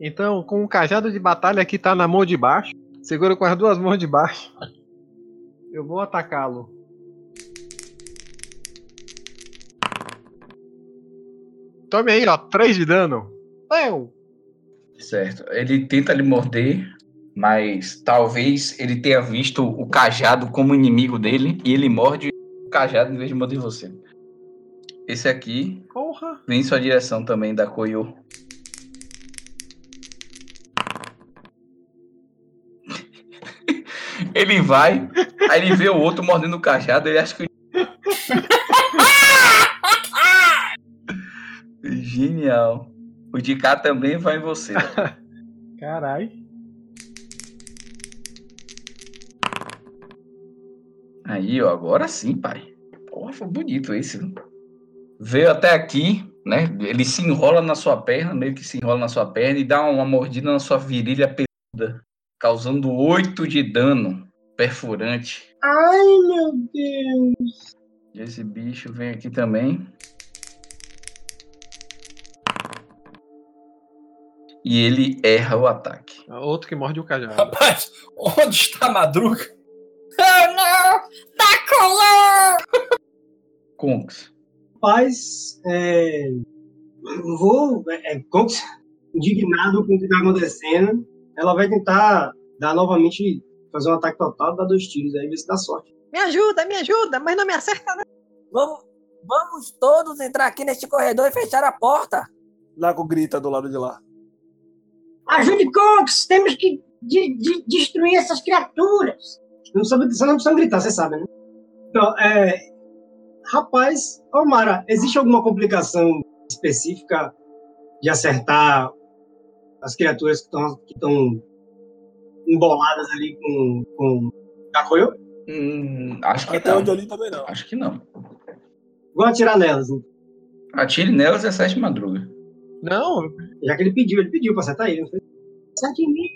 Então, com o cajado de batalha que tá na mão de baixo, segura com as duas mãos de baixo. Eu vou atacá-lo. Tome aí, ó, 3 de dano. Eu. Certo. Ele tenta lhe morder, mas talvez ele tenha visto o cajado como inimigo dele e ele morde o cajado em vez de morder você. Esse aqui Porra. vem em sua direção também da Koyo. ele vai, aí ele vê o outro mordendo o cajado, ele acha que. O de cá também vai em você. Carai. Aí, ó, agora sim, pai. Porra, foi bonito esse. Veio até aqui, né? Ele se enrola na sua perna, meio que se enrola na sua perna e dá uma mordida na sua virilha peluda, causando 8 de dano perfurante. Ai, meu Deus. Esse bicho vem aqui também. E ele erra o ataque. Outro que morde o cajado. Rapaz, onde está a madruga? Oh, não! Tá colando! Conks. Rapaz, é, vou. É, é, Conks, indignado com o que tá acontecendo, ela vai tentar dar novamente, fazer um ataque total, dar dois tiros, aí ver se dá sorte. Me ajuda, me ajuda, mas não me acerta, não. Vamos, vamos todos entrar aqui neste corredor e fechar a porta. Lago grita do lado de lá. Ajude Conks! Temos que de- de- destruir essas criaturas. Não sabe, você não precisa gritar, você sabe, né? Então, é, rapaz, Omara, existe alguma complicação específica de acertar as criaturas que estão que emboladas ali com, com? Hum, acho que Até não. onde eu li também não. Acho que não. Vou atirar nelas. então. Atire nelas e acerte madruga. Não, Já que ele pediu, ele pediu pra acertar ele. Acerte em mim.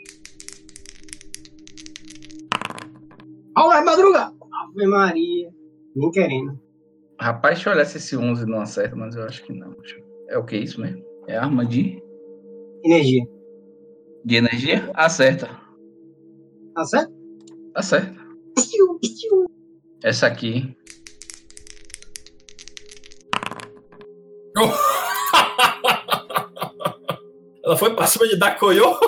Olha, madruga! Ave Maria. Nem querendo. Rapaz, deixa eu olhar se esse 11 não acerta, mas eu acho que não. É o que isso mesmo? É arma de, Energia. de energia? Acerta. Acerta? Acerta. Piu, piu. Essa aqui. Ela foi pra cima de Dakoyo?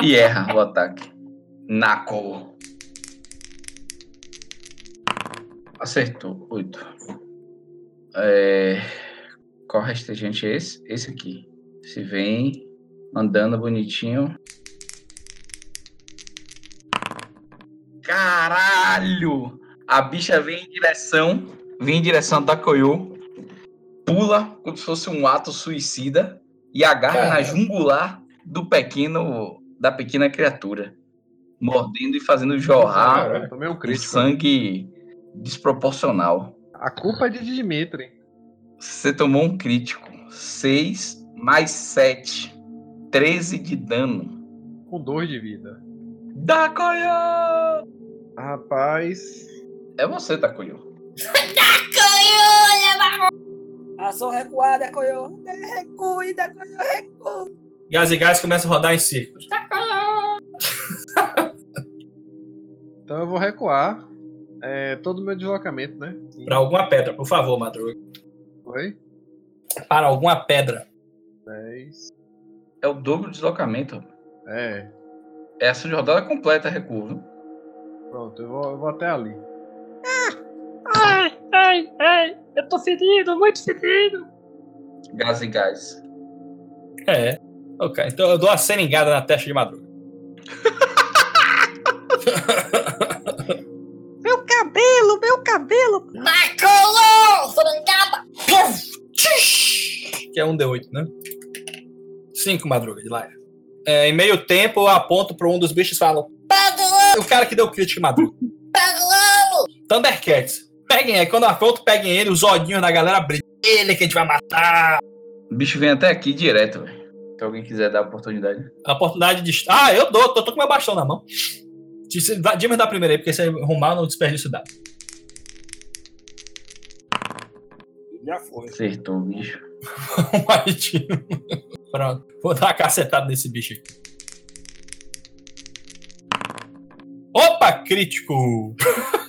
E erra o ataque. Naco. Acertou. Oito. É... Qual restante é esse? Esse aqui. Se vem andando bonitinho. Caralho! A bicha vem em direção. Vem em direção da Koyo. Pula como se fosse um ato suicida. E agarra na Caralho. jungular do pequeno. Da pequena criatura. mordendo e fazendo jorrar tomei um crítico. sangue desproporcional. A culpa é de Dimitri. Você tomou um crítico. 6 mais 7. 13 de dano. Com dois de vida. Dakoyo! Rapaz. É você, Dakoyo. Ação recuada, Koyo. Recue, da recue. Gás e gás começa a rodar em círculos. Então eu vou recuar. É, todo o meu deslocamento, né? Pra alguma pedra, por favor, Madruga. Foi? Para alguma pedra. 10. É o dobro de deslocamento. É. É ação de rodada completa, recuo. viu? Pronto, eu vou, eu vou até ali. Ai, ai, ai, eu tô ferido, muito ferido. Gás e gás. É. Ok, então eu dou uma seringada na testa de Madruga. Meu cabelo, meu cabelo. Dacolou, frangada. Que é um D8, né? 5 Madruga de lá. É, em meio tempo, eu aponto pra um dos bichos e falo: O cara que deu crítico em Madruga. Thundercats. Peguem ele. Quando eu aponto, peguem ele. Os olhinhos da galera brilham. Ele que a gente vai matar. O bicho vem até aqui direto, velho. Se alguém quiser dar a oportunidade. A oportunidade de. Ah, eu dou. Tô, tô com meu bastão na mão. Dimas dá primeiro aí, porque se arrumar, não desperdício dá. Já foi. Acertou, bicho. Vai, tio. Pronto. Vou dar uma cacetada nesse bicho aqui. Opa, crítico!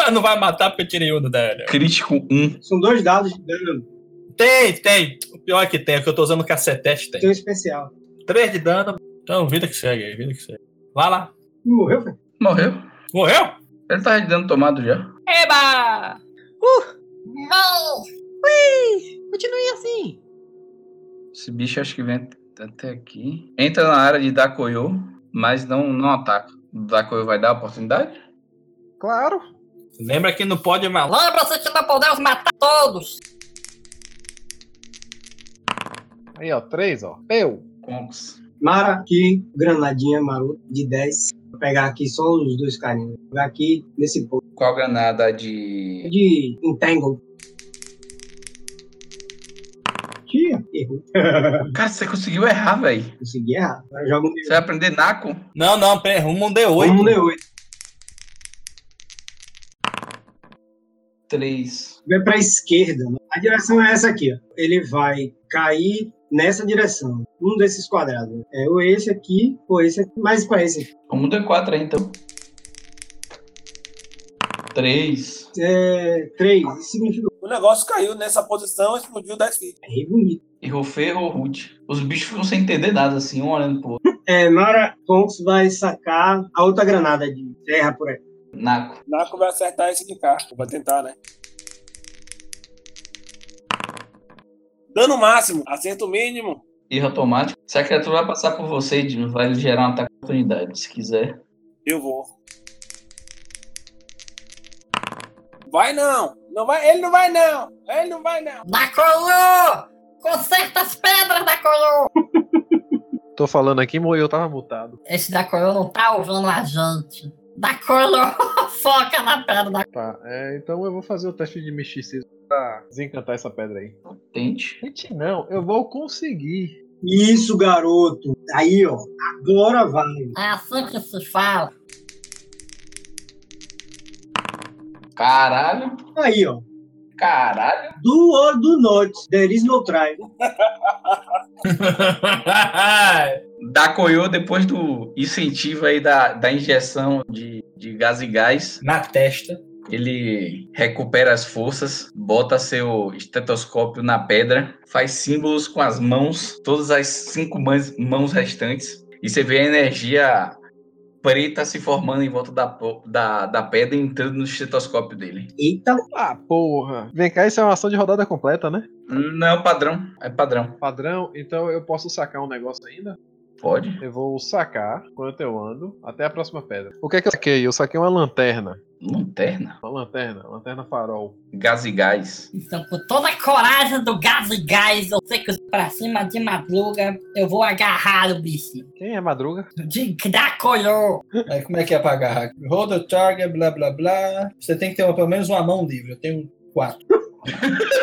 Mas não vai matar porque eu tirei um do dano. Crítico 1. São dois dados de dano. Tem, tem. O pior é que tem, é que eu tô usando cacetete, tem. Tem um especial. 3 de dano. Então, vida que segue aí, vida que segue. Vai lá. Morreu, velho? Morreu. Morreu? Ele tá de dano tomado já. Eba! Não! Ui, continue assim. Esse bicho acho que vem até aqui. Entra na área de Dakoyo, mas não, não ataca. Dakoyo vai dar a oportunidade? Claro. Lembra que não pode mais. Lembra-se que não podemos matar todos. Aí, ó, três, ó. Eu. Conks. Mara, aqui, granadinha maroto, de 10. Vou pegar aqui só os dois carinhos. Vou pegar aqui nesse ponto. Qual granada de. De Entangle. Tia, errou. Cara, você conseguiu errar, velho. Consegui errar. Agora joga um Você vai aprender Naco? Não, não, pera, rumo um D8. Vamos no D8. 3. Vai pra esquerda. né? A direção é essa aqui, ó. Ele vai cair nessa direção. Um desses quadrados. É ou esse aqui, ou esse aqui. Mais pra esse aqui. Vamos no D4 aí, então. 3. É, três. Isso significa O negócio caiu nessa posição, explodiu 10 feet. é bonito. Errou feio, errou root. Os bichos ficam sem entender nada, assim, um olhando pro outro. É, Mara Tonks vai sacar a outra granada de terra por aí. Naco. Naco vai acertar esse de cá. Vai tentar, né? Dano máximo, acerto mínimo. Erro automático. Se a criatura vai passar por você, Dino, vai gerar um ataque de oportunidade, se quiser. Eu vou. Vai não! Não vai, ele não vai não! Ele não vai não! Dacolou! Conserta as pedras, Dacolou! Tô falando aqui, eu tava mutado. Esse Dacolou não tá ouvindo a gente. Dacolou! Foca na pedra da... Tá, é, então eu vou fazer o teste de misticismo pra desencantar essa pedra aí. Tente. Gente, não, eu vou conseguir. Isso, garoto. Aí, ó. Agora vai. É assim que se fala. Caralho. Aí, ó. Caralho. Do or do not. There is no try. Dakoyo, depois do incentivo aí da, da injeção de, de gás e gás, Na testa. ele recupera as forças, bota seu estetoscópio na pedra, faz símbolos com as mãos, todas as cinco mãos, mãos restantes, e você vê a energia preta se formando em volta da, da, da pedra e entrando no estetoscópio dele. Eita. Ah, porra. Vem cá, isso é uma ação de rodada completa, né? Não é padrão, é padrão. Padrão, então eu posso sacar um negócio ainda? Pode? Eu vou sacar, enquanto eu ando, até a próxima pedra. O que é que eu saquei? Eu saquei uma lanterna. Lanterna? Uma lanterna, lanterna farol. Gás e gás. Então, com toda a coragem do gás e gás, eu sei que pra cima de madruga, eu vou agarrar o bicho. Quem é Madruga? De Dracoyo. Aí como é que é pra agarrar? Hold the target, blá blá blá. Você tem que ter uma- pelo menos uma mão livre. Eu tenho quatro.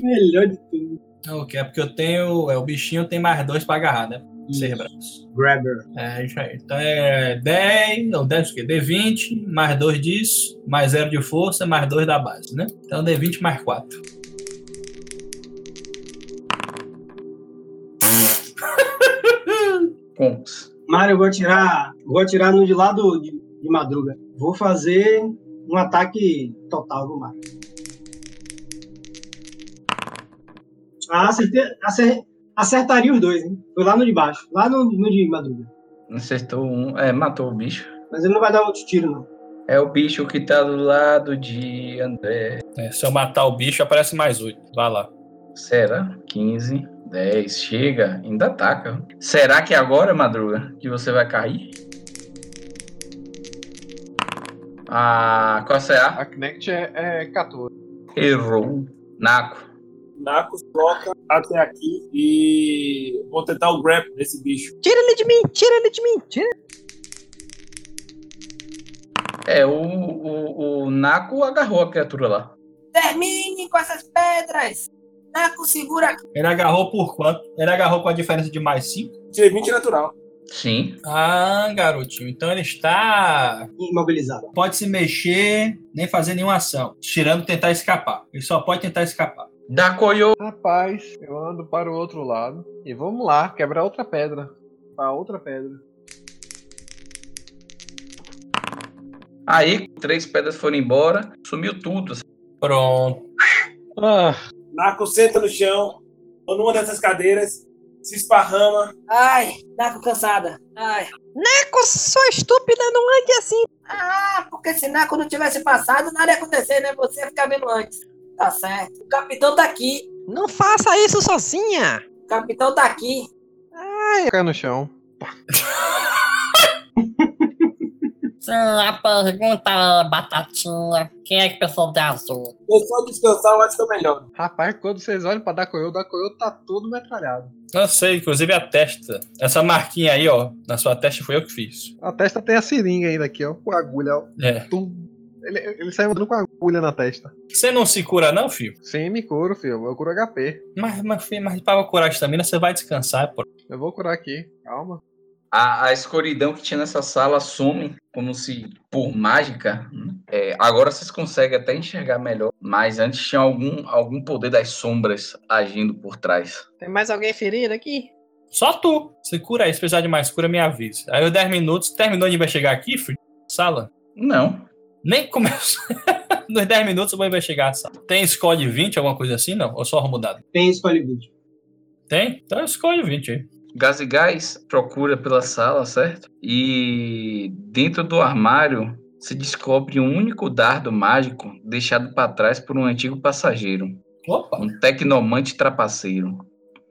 Melhor de tudo. Ok, é porque eu tenho. É, o bichinho tem mais dois pra agarrar, né? Seis braços. Grabber. É isso aí. Então é 10, não, 10 o quê? D20, mais 2 disso, mais 0 de força, mais 2 da base, né? Então D20 mais 4. Pontos. Mário, eu vou tirar. Vou atirar no de lado de, de madruga. Vou fazer um ataque total no Mário. Ah, acertei, acer- acertaria os dois, hein? Foi lá no de baixo, lá no, no de madruga. Acertou um. É, matou o bicho. Mas ele não vai dar outro tiro, não. É o bicho que tá do lado de André. É, se eu matar o bicho, aparece mais 8. Vai lá. Será? 15, 10, chega, ainda ataca. Será que é agora, Madruga, que você vai cair? Ah, qual é a? A Kinect é, é 14. Errou. Naco. Nacos toca até aqui e vou tentar o grab nesse bicho. Tira ele de mim, tira ele de mim, tira. É, o, o, o Naco agarrou a criatura lá. Termine com essas pedras! Naco, segura aqui. Ele agarrou por quanto? Ele agarrou com a diferença de mais 5? Tirei 20 natural. Sim. Ah, garotinho. Então ele está. Imobilizado. Pode se mexer, nem fazer nenhuma ação. Tirando tentar escapar. Ele só pode tentar escapar. Da Koyo. Rapaz, eu ando para o outro lado. E vamos lá, quebrar outra pedra. Para outra pedra. Aí, três pedras foram embora, sumiu tudo. Pronto. Ah, Naco senta no chão, ou numa dessas cadeiras, se esparrama. Ai, Naco cansada. Ai. Neco, sua estúpida, não ande assim. Ah, porque se Naco não tivesse passado, nada ia acontecer, né? Você ia ficar vendo antes. Tá certo. O capitão tá aqui. Não faça isso sozinha. O capitão tá aqui. cai no chão. A pergunta é, Batatinha, quem é que pensou de azul? Eu só descansar, eu acho que é melhor. Rapaz, quando vocês olham pra Dakoyo, o Dakoyo tá todo metralhado. Eu sei, inclusive a testa. Essa marquinha aí, ó, na sua testa foi eu que fiz. A testa tem a seringa ainda aqui, ó, com a agulha, ó. É. Tum. Ele, ele saiu andando com a agulha na testa. Você não se cura, não, filho? Sim, me curo, filho. Eu curo HP. Mas, mas, filho, mas para curar a estamina, você vai descansar, pô. Eu vou curar aqui. Calma. A, a escuridão que tinha nessa sala some como se por mágica. É, agora vocês conseguem até enxergar melhor, mas antes tinha algum, algum poder das sombras agindo por trás. Tem mais alguém ferido aqui? Só tu. Se cura aí, se precisar de mais cura, me avisa. Aí os 10 minutos, terminou de investigar aqui, filho? Sala? Não. Nem começou. Nos 10 minutos eu vou investigar a sala. Tem escolhe 20, alguma coisa assim, não? Ou só arrumo dado? Tem escolhe vídeo. Tem? Então escolhe 20 aí. Gás e Gás procura pela sala, certo? E dentro do armário se descobre um único dardo mágico deixado para trás por um antigo passageiro, Opa! um tecnomante trapaceiro.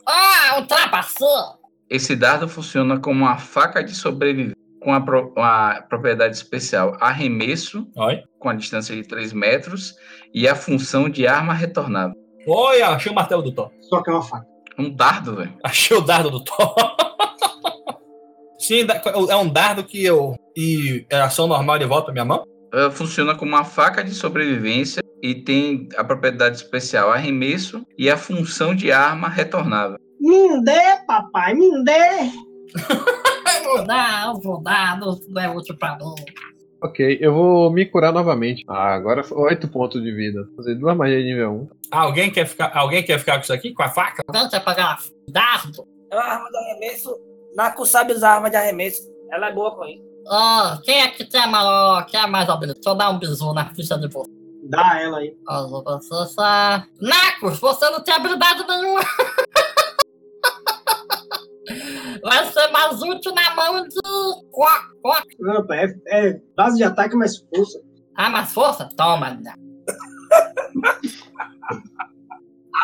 Ah, um trapaceiro! Esse dardo funciona como uma faca de sobrevivência com a, pro- a propriedade especial arremesso Olha. com a distância de 3 metros e a função de arma retornável. Olha, achei o martelo do Thor. Só que é uma faca. Um dardo, velho. Achei o dardo do Thor. Sim, é um dardo que eu. E é ação normal de volta pra minha mão? Uh, Funciona como uma faca de sobrevivência e tem a propriedade especial arremesso e a função de arma retornável. Me dê, papai, me dê. Vou dar, eu vou dar, não não é útil pra mim. Ok, eu vou me curar novamente. Ah, agora 8 pontos de vida. Fazer duas magias de nível 1. Alguém quer ficar, alguém quer ficar com isso aqui? Com a faca? Alguém quer pegar dardo? É uma arma de arremesso. Naco sabe usar arma de arremesso. Ela é boa com isso. Oh, quem é que tem a maior, quem é mais habilidoso? Deixa eu dar um bisu na ficha de você. Dá ela aí. Você só... Nacos, você não tem habilidade nenhuma. Vai ser mais útil na mão de... Quá. Não, pai, é, é base de ataque mais força. Ah, mais força? Toma.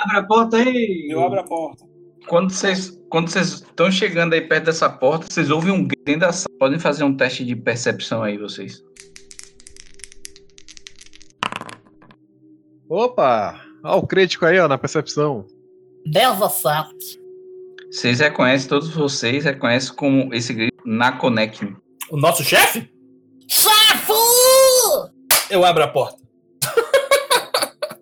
Abre a porta aí. Eu abro a porta. Quando vocês quando vocês estão chegando aí perto dessa porta, vocês ouvem um grito dentro da sala. Podem fazer um teste de percepção aí, vocês. Opa! Olha o crítico aí, ó, na percepção. 17. Vocês reconhecem, todos vocês reconhecem como esse grito na Conec. O nosso chefe? Chefe! Eu abro a porta.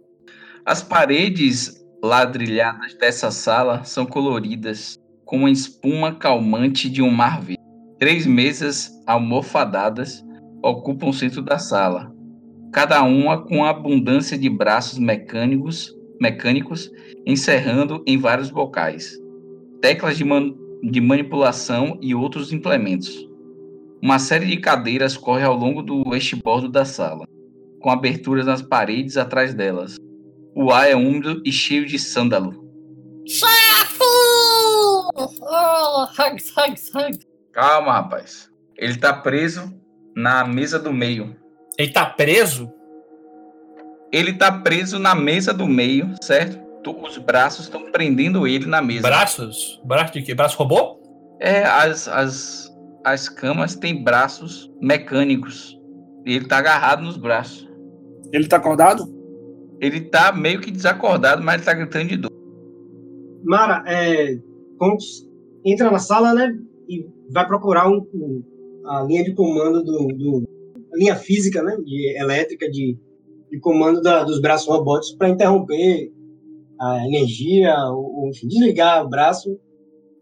As paredes ladrilhadas dessa sala são coloridas com uma espuma calmante de um mar verde. Três mesas almofadadas ocupam o centro da sala, cada uma com abundância de braços mecânicos, mecânicos encerrando em vários bocais, teclas de, man de manipulação e outros implementos. Uma série de cadeiras corre ao longo do westbordo da sala, com aberturas nas paredes atrás delas. O ar é úmido e cheio de sândalo. Chefe! Oh, hugs, hugs, hugs. Calma, rapaz. Ele tá preso na mesa do meio. Ele tá preso? Ele tá preso na mesa do meio, certo? Os braços estão prendendo ele na mesa. Braços? Braço de quê? Braço robô? É, as, as, as camas têm braços mecânicos. E ele tá agarrado nos braços. Ele tá acordado? Ele tá meio que desacordado, mas ele tá gritando de dor. Mara, é, entra na sala, né? E vai procurar um, um- a linha de comando do, do- a linha física, né? De elétrica de, de comando da- dos braços robóticos para interromper a energia, ou, enfim, desligar o braço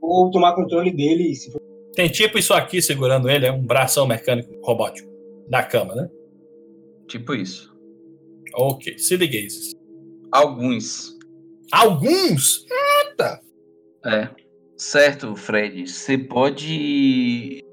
ou tomar controle dele. Se for. Tem tipo isso aqui segurando ele, é um bração mecânico robótico. Da cama, né? Tipo isso. Ok, se liguei. Alguns. Alguns? É. Certo, Fred. Você pode.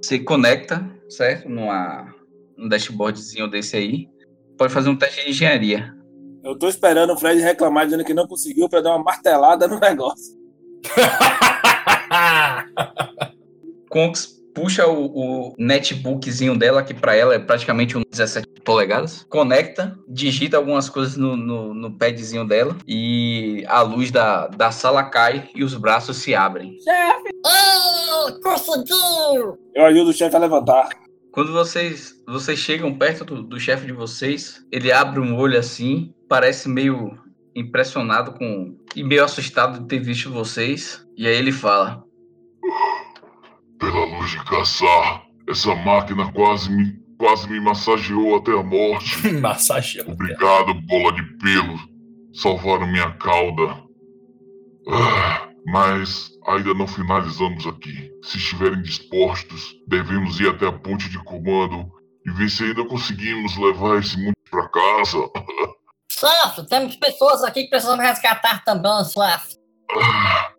Você conecta, certo? Numa, um dashboardzinho desse aí. Pode fazer um teste de engenharia. Eu tô esperando o Fred reclamar dizendo que não conseguiu pra dar uma martelada no negócio. Conks puxa o, o netbookzinho dela, que pra ela é praticamente um 17 polegadas. Conecta, digita algumas coisas no, no, no padzinho dela. E a luz da, da sala cai e os braços se abrem. Chefe! Oh, conseguiu! Eu ajudo o chefe a levantar. Quando vocês, vocês chegam perto do, do chefe de vocês, ele abre um olho assim, parece meio impressionado com e meio assustado de ter visto vocês. E aí ele fala: Pela luz de caçar, essa máquina quase me, quase me massageou até a morte. Massageou. Obrigado, bola de pelo. Salvaram minha cauda. Ah, mas ainda não finalizamos aqui. Se estiverem dispostos, devemos ir até a ponte de comando e ver se ainda conseguimos levar esse mundo pra casa. Chefe, temos pessoas aqui que precisam resgatar também. Ah,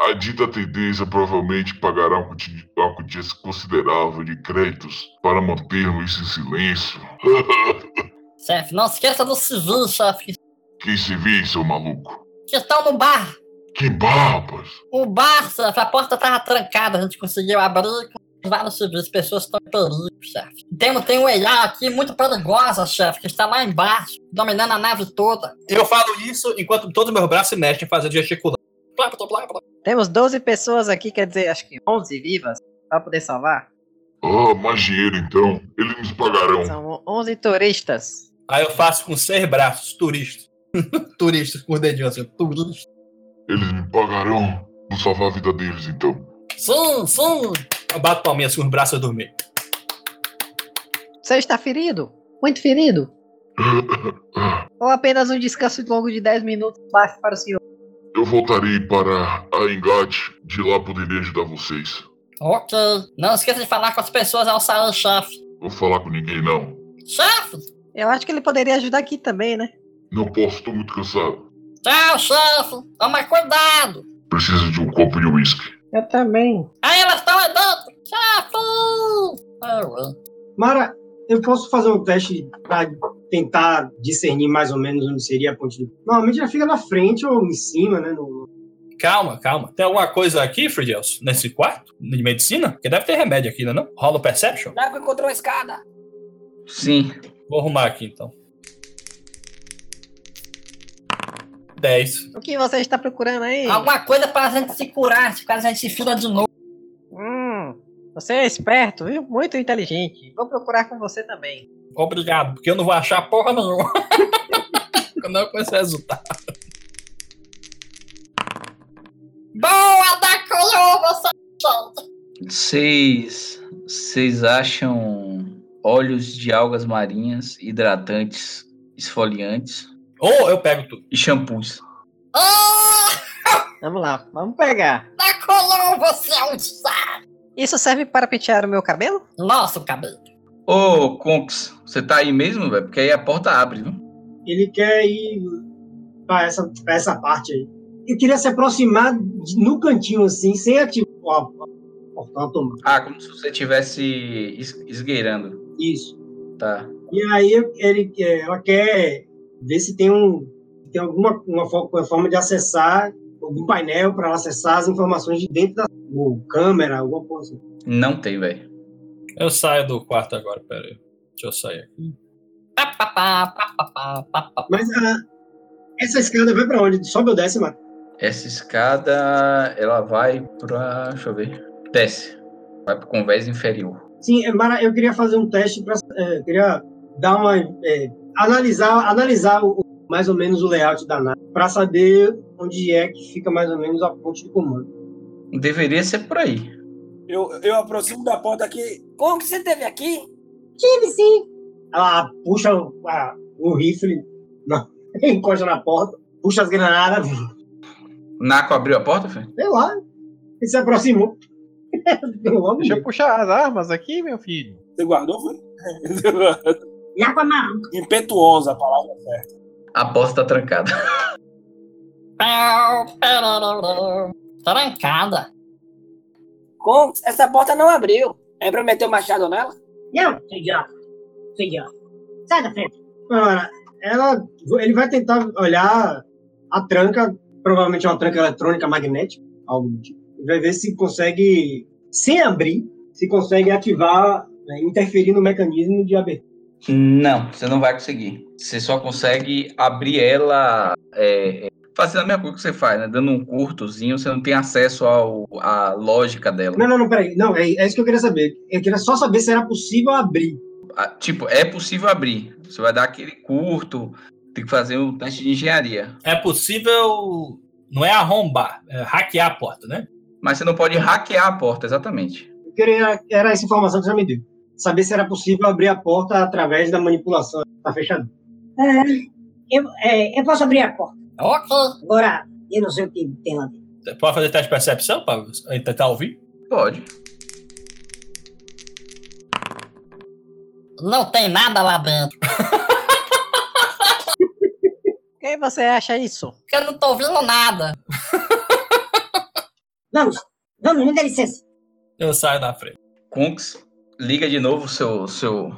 A dita tendência provavelmente pagará uma quanti- uma quantia considerável de créditos para mantermos isso em silêncio. Chefe, não esqueça dos civis, chefe, que civis, seu maluco? que estão no bar. Que bar, rapaz? O bar, chefe, a porta tava trancada, a gente conseguiu abrir com vários civis, pessoas estão em perigo, chefe. Temos, tem um AI aqui muito perigosa, chefe, que está lá embaixo, dominando a nave toda. Eu falo isso enquanto todos os meus braços se mexem fazendo gesticulando. Plá, plá, plá, plá. Temos 12 pessoas aqui, quer dizer, acho que 11 vivas, pra poder salvar. Ah, mais dinheiro então. Eles nos pagarão. São 11 turistas. Aí eu faço com seis braços, turista. turista, com o dedinho assim, turista. Eles me pagarão. Vou salvar a vida deles então. Sim, sim. Eu bato palminhas com os braços a dormir. Você está ferido? Muito ferido? Ou apenas um descanso longo de 10 minutos basta para o senhor? Eu voltarei para a Engate. De lá poderei ajudar vocês. Ok. Não esqueça de falar com as pessoas ao sair, chefe. Vou falar com ninguém não. Chefe! Eu acho que ele poderia ajudar aqui também, né? Não posso, tô muito cansado. Tchau, chefe. Toma cuidado. Preciso de um copo de uísque. Eu também. Aí elas estão aí Mara, eu posso fazer um teste para tentar discernir mais ou menos onde seria a ponte do. Normalmente ela fica na frente ou em cima, né? No... Calma, calma. Tem alguma coisa aqui, Frigelson, nesse quarto? De medicina? Porque deve ter remédio aqui, né? Não? Rola o Perception? Já que encontrou a escada. Sim. Vou arrumar aqui então. 10. O que você está procurando aí? Alguma coisa pra gente se curar, se caso a gente se fila de novo. Você é esperto, viu? Muito inteligente. Vou procurar com você também. Obrigado, porque eu não vou achar porra nenhuma. Quando eu com esse resultado. Boa, Dacoyo, você Vocês. Vocês acham óleos de algas marinhas, hidratantes, esfoliantes Ou eu pego tudo. e shampoos. Vamos lá, vamos pegar. Dacoyo, você é um saco. Isso serve para pentear o meu cabelo? Nosso cabelo. Ô, Conks, você tá aí mesmo, velho? Porque aí a porta abre, viu? Ele quer ir pra essa, pra essa parte aí. Eu queria se aproximar de- no cantinho, assim, sem ativar o portão automático. Ah, como se você estivesse es- esgueirando. Isso. Tá. E aí ele, ela quer ver se tem um tem alguma uma forma de acessar algum painel para ela acessar as informações de dentro da ou câmera, alguma coisa. assim. Não tem, velho. Eu saio do quarto agora, pera aí. Deixa eu sair aqui. Mas ah, essa escada vai para onde? Sobe ou desce, mano? Essa escada, ela vai pra. Deixa eu ver. Desce. Vai pro convés inferior. Sim, é, Mara, eu queria fazer um teste para queria dar uma é, analisar analisar o- mais ou menos o layout da nave para saber onde é que fica mais ou menos a ponte de comando. Deveria ser por aí. Eu, eu aproximo da porta aqui. Como que você teve aqui? Tive sim. Ela puxa o, a- o rifle, não, encosta na porta, puxa as granadas, Naco abriu a porta, filho? sei lá, e se aproximou. Deu logo Deixa eu puxar as armas aqui, meu filho. Você guardou, foi? Água marrom. Impetuosa a palavra certa. A porta tá trancada. Trancada. Como? Essa porta não abriu. É pra meter o machado nela? Não. Sou idiota. Sai da frente. Agora, ela, ele vai tentar olhar a tranca, provavelmente é uma tranca eletrônica magnética, algo do tipo. E vai ver se consegue, sem abrir, se consegue ativar, né, interferir no mecanismo de abertura. Não, você não vai conseguir. Você só consegue abrir ela é, é, fazendo a mesma coisa que você faz, né? Dando um curtozinho, você não tem acesso ao, à lógica dela. Não, não, não, peraí. Não, é, é isso que eu queria saber. Eu queria só saber se era possível abrir. Ah, Tipo, é possível abrir. Você vai dar aquele curto, tem que fazer um teste de engenharia. É possível. Não é arrombar, é hackear a porta, né? Mas você não pode hackear a porta, exatamente. Eu queria, era essa informação que você já me deu. Saber se era possível abrir a porta através da manipulação. Tá fechado. É, eu, é, eu posso abrir a porta. Ok. Agora, eu não sei o que tem lá dentro. Você pode fazer teste de percepção pra tentar ouvir? Pode. Não tem nada lá dentro. Quem você acha isso? Eu não tô ouvindo nada. Vamos, vamos, me dá licença. Eu saio da frente. Kunks, liga de novo o seu, seu,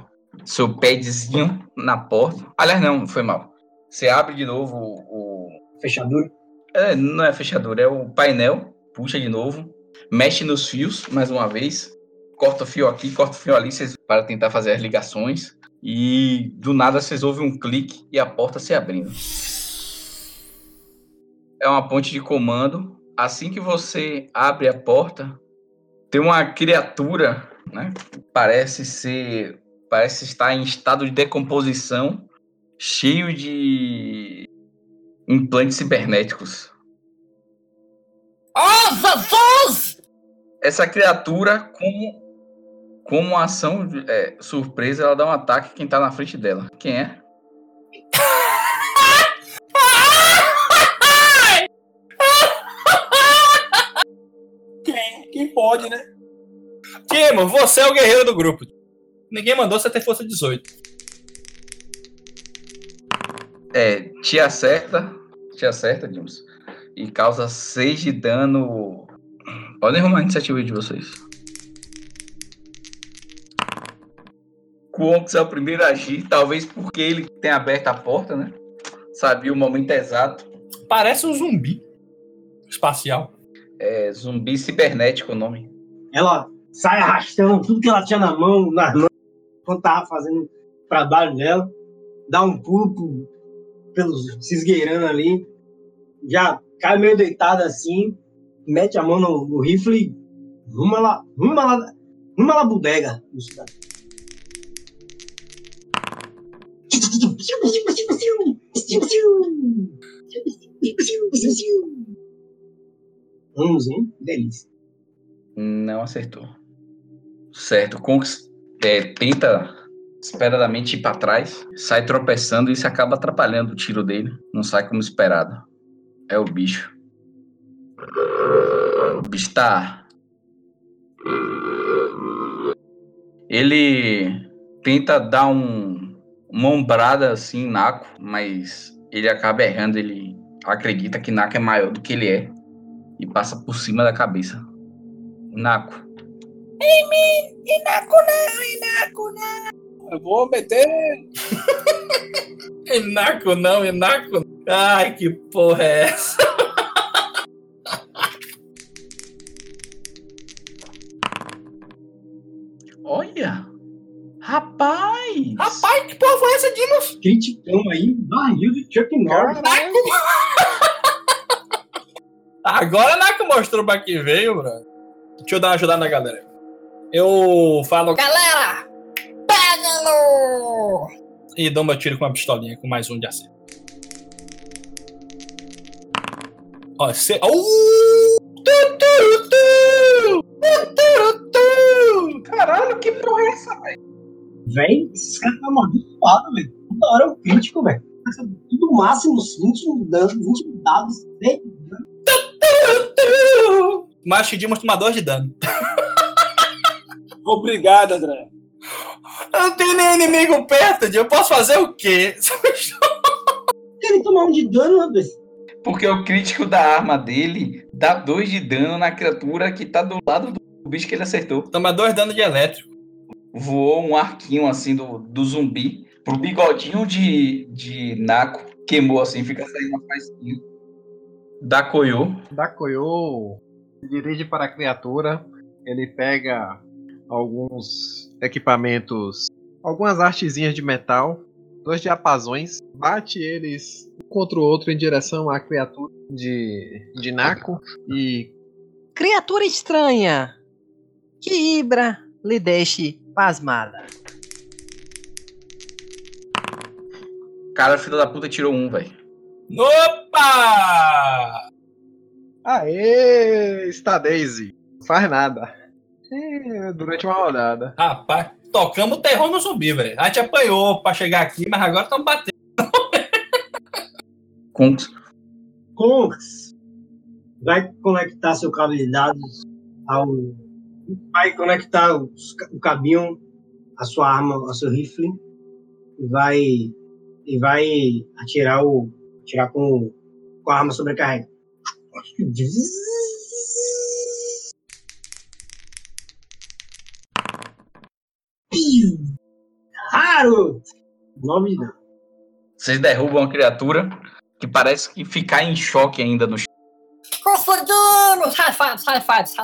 seu padzinho na porta. Aliás, não, foi mal. Você abre de novo o. o- Fechadura. É, não é fechadura, é o painel. Puxa de novo. Mexe nos fios, mais uma vez. Corta o fio aqui, corta o fio ali, vocês, para tentar fazer as ligações. E do nada vocês ouvem um clique e a porta se abrindo. É uma ponte de comando. Assim que você abre a porta, tem uma criatura, né? Parece ser. Parece estar em estado de decomposição, cheio de implantes cibernéticos. Oh! Essa criatura, como, como ação é, surpresa, ela dá um ataque a quem tá na frente dela. Quem é? Quem? Quem pode, né? Timo, você é o guerreiro do grupo. Ninguém mandou você ter força 18. É, te acerta. Te acerta, James. E causa 6 de dano. Podem arrumar a iniciativa de vocês. Quonks é o primeiro a agir, talvez porque ele tenha aberto a porta, né? Sabia o momento exato. Parece um zumbi espacial. É zumbi cibernético o nome. Ela sai arrastando tudo que ela tinha na mão, nas mãos, quando tava fazendo o trabalho dela. Dá um pulo pelos, se esgueirando ali. já cai meio deitado assim, mete a mão no, no rifle e ruma lá, ruma lá, ruma lá bodega. Vamos, hein? Delícia. Não acertou. Certo, Kunks é, tenta esperadamente ir para trás, sai tropeçando e isso acaba atrapalhando o tiro dele. Não sai como esperado. É o bicho. O bicho tá. Ele tenta dar um, uma ombrada assim em Naco, mas ele acaba errando. Ele acredita que Naco é maior do que ele é e passa por cima da cabeça. Naco. Ei, mim! Inaco não! Eu vou meter. Inaco não, Inaco. Ai, que porra é essa? Olha! Rapaz! Rapaz, que porra foi essa, Dinos? Criticão aí, barril de Chuck Norris. Agora Naco mostrou pra que veio, bro. Deixa eu dar uma ajudada na galera. Eu falo. Galera! Pega-no! E dou meu tiro com uma pistolinha com mais um de acerto. Ó, você. Uh! Caralho, que porra é essa, velho? Véi, esses caras estão amaldiçoados, velho. Toda hora é um crítico, velho. Tudo máximo, 20 dados, 20 dados, 10 Mas Shidimos toma 2 de dano. Obrigado, André. Eu não tenho nem inimigo perto, de eu posso fazer o quê? Ele tomar um de dano, rapaz. Porque o crítico da arma dele dá 2 de dano na criatura que tá do lado do bicho que ele acertou. Toma 2 dano de elétrico. Voou um arquinho assim do, do zumbi pro bigodinho de, de Naco. Queimou assim, fica saindo uma faísquinha. Da Koyo. Dakoyo se dirige para a criatura. Ele pega alguns equipamentos, algumas artezinhas de metal, dois diapasões, bate eles um contra o outro em direção à criatura de, de Naco e Criatura estranha! Que Ibra lhe deixe pasmada. Cara, filho da puta tirou um, velho. Opa! Aê! Está Daisy. Não faz nada. É, durante uma rodada. Rapaz, tocamos o terror no zumbi, velho. A gente apanhou pra chegar aqui, mas agora estamos batendo. Kunks. Conks vai conectar seu cabo de dados ao. Vai conectar os o cabinho, a sua arma, ao seu rifle, e vai, e vai atirar, o, atirar com, com a arma sobrecarregada. Nove dano. Vocês derrubam a criatura que parece que ficar em choque ainda no chão.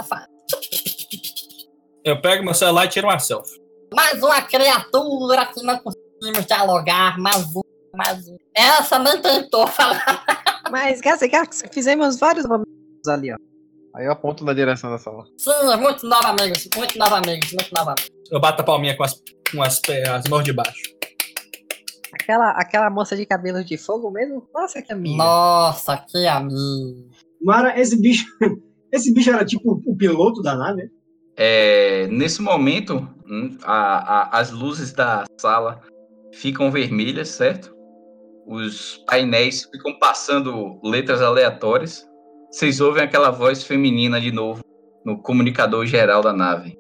Fives. Eu pego meu celular e tiro uma selfie. Mais uma criatura que não conseguimos dialogar, mais uma, mais uma. Essa não tentou falar. Mas, Gazi, Gazi, fizemos vários momentos ali, ó. Aí eu aponto na direção da sala. Sim, muito nova, amigos. Muito nova, amigos. Muito nova. Eu bato a palminha com as, com as, as mãos de baixo. Aquela, aquela moça de cabelo de fogo mesmo? Nossa, que amiga. Nossa, que amigo. Mara, esse bicho. Esse bicho era tipo o piloto da nave? É, nesse momento, hum, a- a- as luzes da sala ficam vermelhas, certo? Os painéis ficam passando letras aleatórias. Vocês ouvem aquela voz feminina de novo no comunicador geral da nave.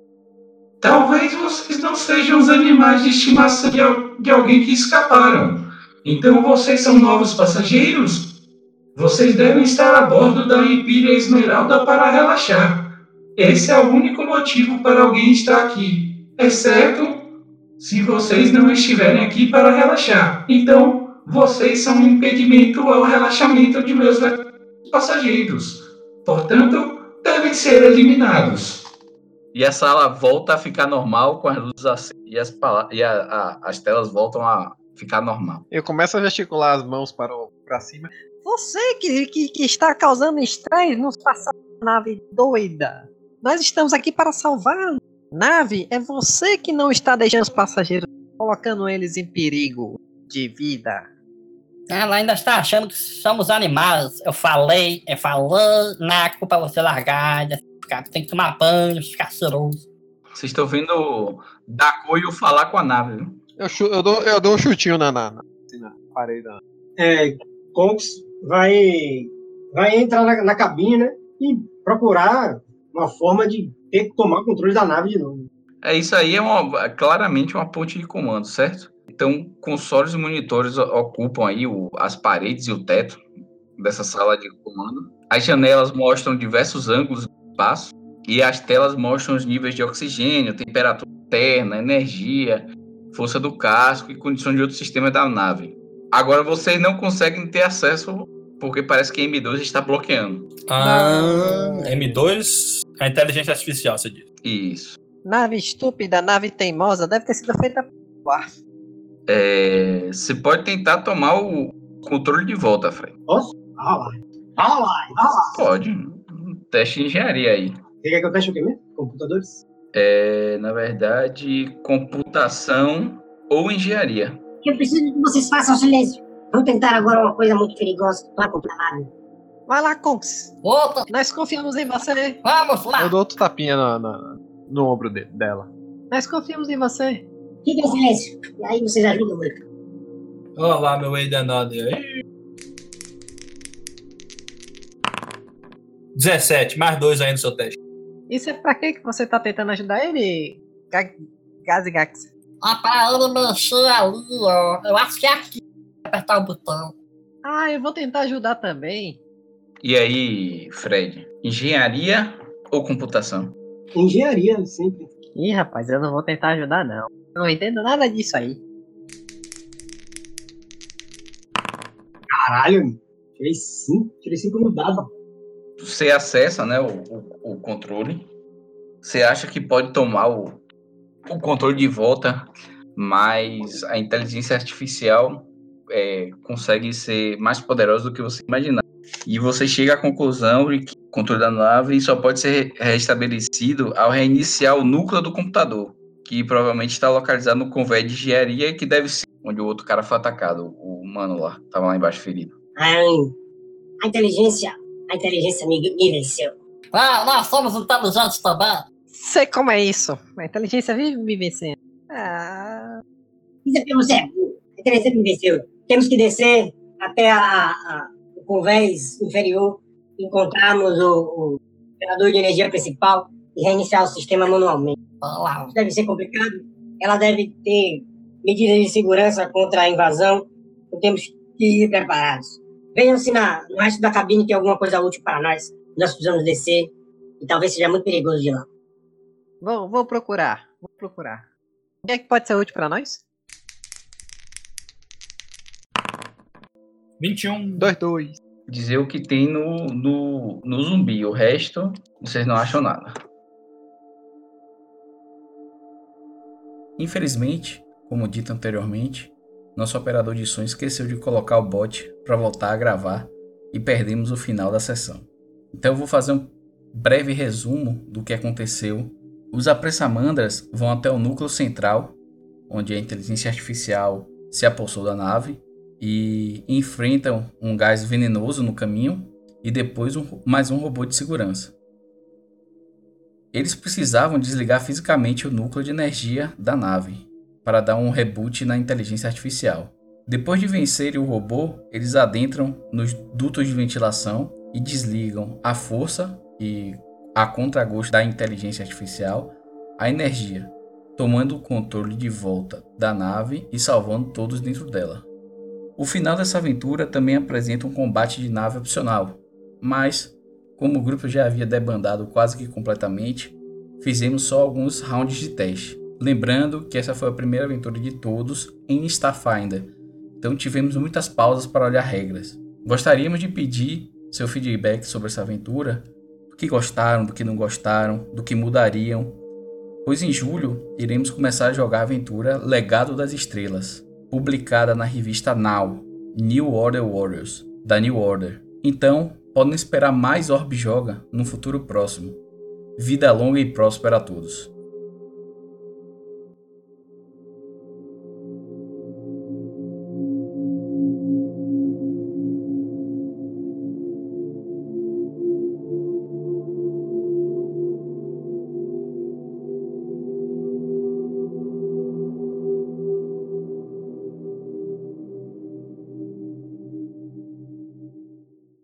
Talvez vocês não sejam os animais de estimação de, de alguém que escaparam. Então vocês são novos passageiros? Vocês devem estar a bordo da Empíria Esmeralda para relaxar. Esse é o único motivo para alguém estar aqui, exceto se vocês não estiverem aqui para relaxar. Então, vocês são um impedimento ao relaxamento de meus passageiros. Portanto, devem ser eliminados. E a sala volta a ficar normal com as luzes acesas e, as, e a- a- as telas voltam a ficar normal. Eu começo a gesticular as mãos para, o, para cima. Você que, que, que está causando estresse nos passar nave doida. Nós estamos aqui para salvar a nave. É você que não está deixando os passageiros, colocando eles em perigo de vida. Ela ainda está achando que somos animais. Eu falei, eu falei, Naco, pra você largar. Cara, tem que tomar banho, ficar cheiroso. Vocês estão vendo Dacoio falar com a nave, viu? Eu, eu dou, eu dou um chutinho na, na, na, na parede. da- É, Conks vai, vai entrar na, na cabine né, e procurar uma forma de ter que tomar controle da nave de novo. É isso aí, é uma- é claramente uma ponte de comando, certo? Então, consoles e monitores o- ocupam aí o- as paredes e o teto dessa sala de comando. As janelas mostram diversos ângulos espaço e as telas mostram os níveis de oxigênio, temperatura interna, energia, força do casco e condições de outros sistemas da nave. Agora vocês não conseguem ter acesso porque parece que a M2 está bloqueando. Ah, M2, a inteligência artificial, você diz. Isso. Nave estúpida, nave teimosa, deve ter sido feita por ar. É, você pode tentar tomar o controle de volta, Fred. Posso? Ah lá. Ah lá, ah lá. Pode. Teste de engenharia aí. Você quer que eu teste o quê mesmo? Computadores? É, na verdade, computação ou engenharia. Eu preciso que vocês façam silêncio. Vamos tentar agora uma coisa muito perigosa para comprar nave. Vai lá, Conks. Outra, Nós confiamos em você. vamos lá. Eu dou outro tapinha na, na- no ombro de- dela. Nós confiamos em você. Fiquem em silêncio. E aí vocês ajudam muito. Olá, meu ei danado 17, mais dois aí no seu teste. Isso é pra quê que você tá tentando ajudar ele? Ga- Gazigax. Ah, pra ele mexer ali, ó. Eu acho que é aqui. Apertar o botão. Ah, eu vou tentar ajudar também. E aí, Fred? Engenharia ou computação? Engenharia, sempre. Ih, rapaz, eu não vou tentar ajudar, não. Eu não entendo nada disso aí. Caralho, tirei cinco. Tirei cinco no dado. Você acessa né, o, o- o controle. Você acha que pode tomar o, o controle de volta, mas a inteligência artificial é, consegue ser mais poderosa do que você imaginar. E você chega à conclusão de que o controle da nave só pode ser restabelecido ao reiniciar o núcleo do computador, que provavelmente está localizado no convés de engenharia, que deve ser onde o outro cara foi atacado, o humano lá, estava lá embaixo ferido. Ai, a inteligência, a inteligência me, venceu. Ah, nós somos inteligentes também. Sei como é isso. A inteligência vive me vencendo. Ah, Isso é porque você é burro. A inteligência me venceu. Temos que descer até a, a- o convés inferior, encontrarmos o, o gerador de energia principal e reiniciar o sistema manualmente. Isso deve ser complicado. Ela deve ter medidas de segurança contra a invasão. Então temos que ir preparados. Venham se na, no resto da cabine tem alguma coisa útil para nós. Nós precisamos descer e talvez seja muito perigoso de lá. vou, vou procurar. Vou procurar. O que é que pode ser útil pra nós? 21. 2, 2. Dizer o que tem no, no, no zumbi, o resto vocês não acham nada. Infelizmente, como dito anteriormente, nosso operador de som esqueceu de colocar o bot para voltar a gravar e perdemos o final da sessão. Então eu vou fazer um breve resumo do que aconteceu. Os apressamandras vão até o núcleo central, onde a inteligência artificial se apossou da nave e enfrentam um gás venenoso no caminho e depois um- mais um robô de segurança. Eles precisavam desligar fisicamente o núcleo de energia da nave para dar um reboot na inteligência artificial. Depois de vencerem o robô, eles adentram nos dutos de ventilação e desligam a força e a contragosto da inteligência artificial a energia, tomando o controle de volta da nave e salvando todos dentro dela. O final dessa aventura também apresenta um combate de nave opcional, mas, como o grupo já havia debandado quase que completamente, fizemos só alguns rounds de teste. Lembrando que essa foi a primeira aventura de todos em Starfinder, então tivemos muitas pausas para olhar regras. Gostaríamos de pedir seu feedback sobre essa aventura, do que gostaram, do que não gostaram, do que mudariam, pois em julho iremos começar a jogar a aventura Legado das Estrelas, publicada na revista Now, New Order Warriors, da New Order. Então, podem esperar mais Orb Joga no futuro próximo. Vida longa e próspera a todos.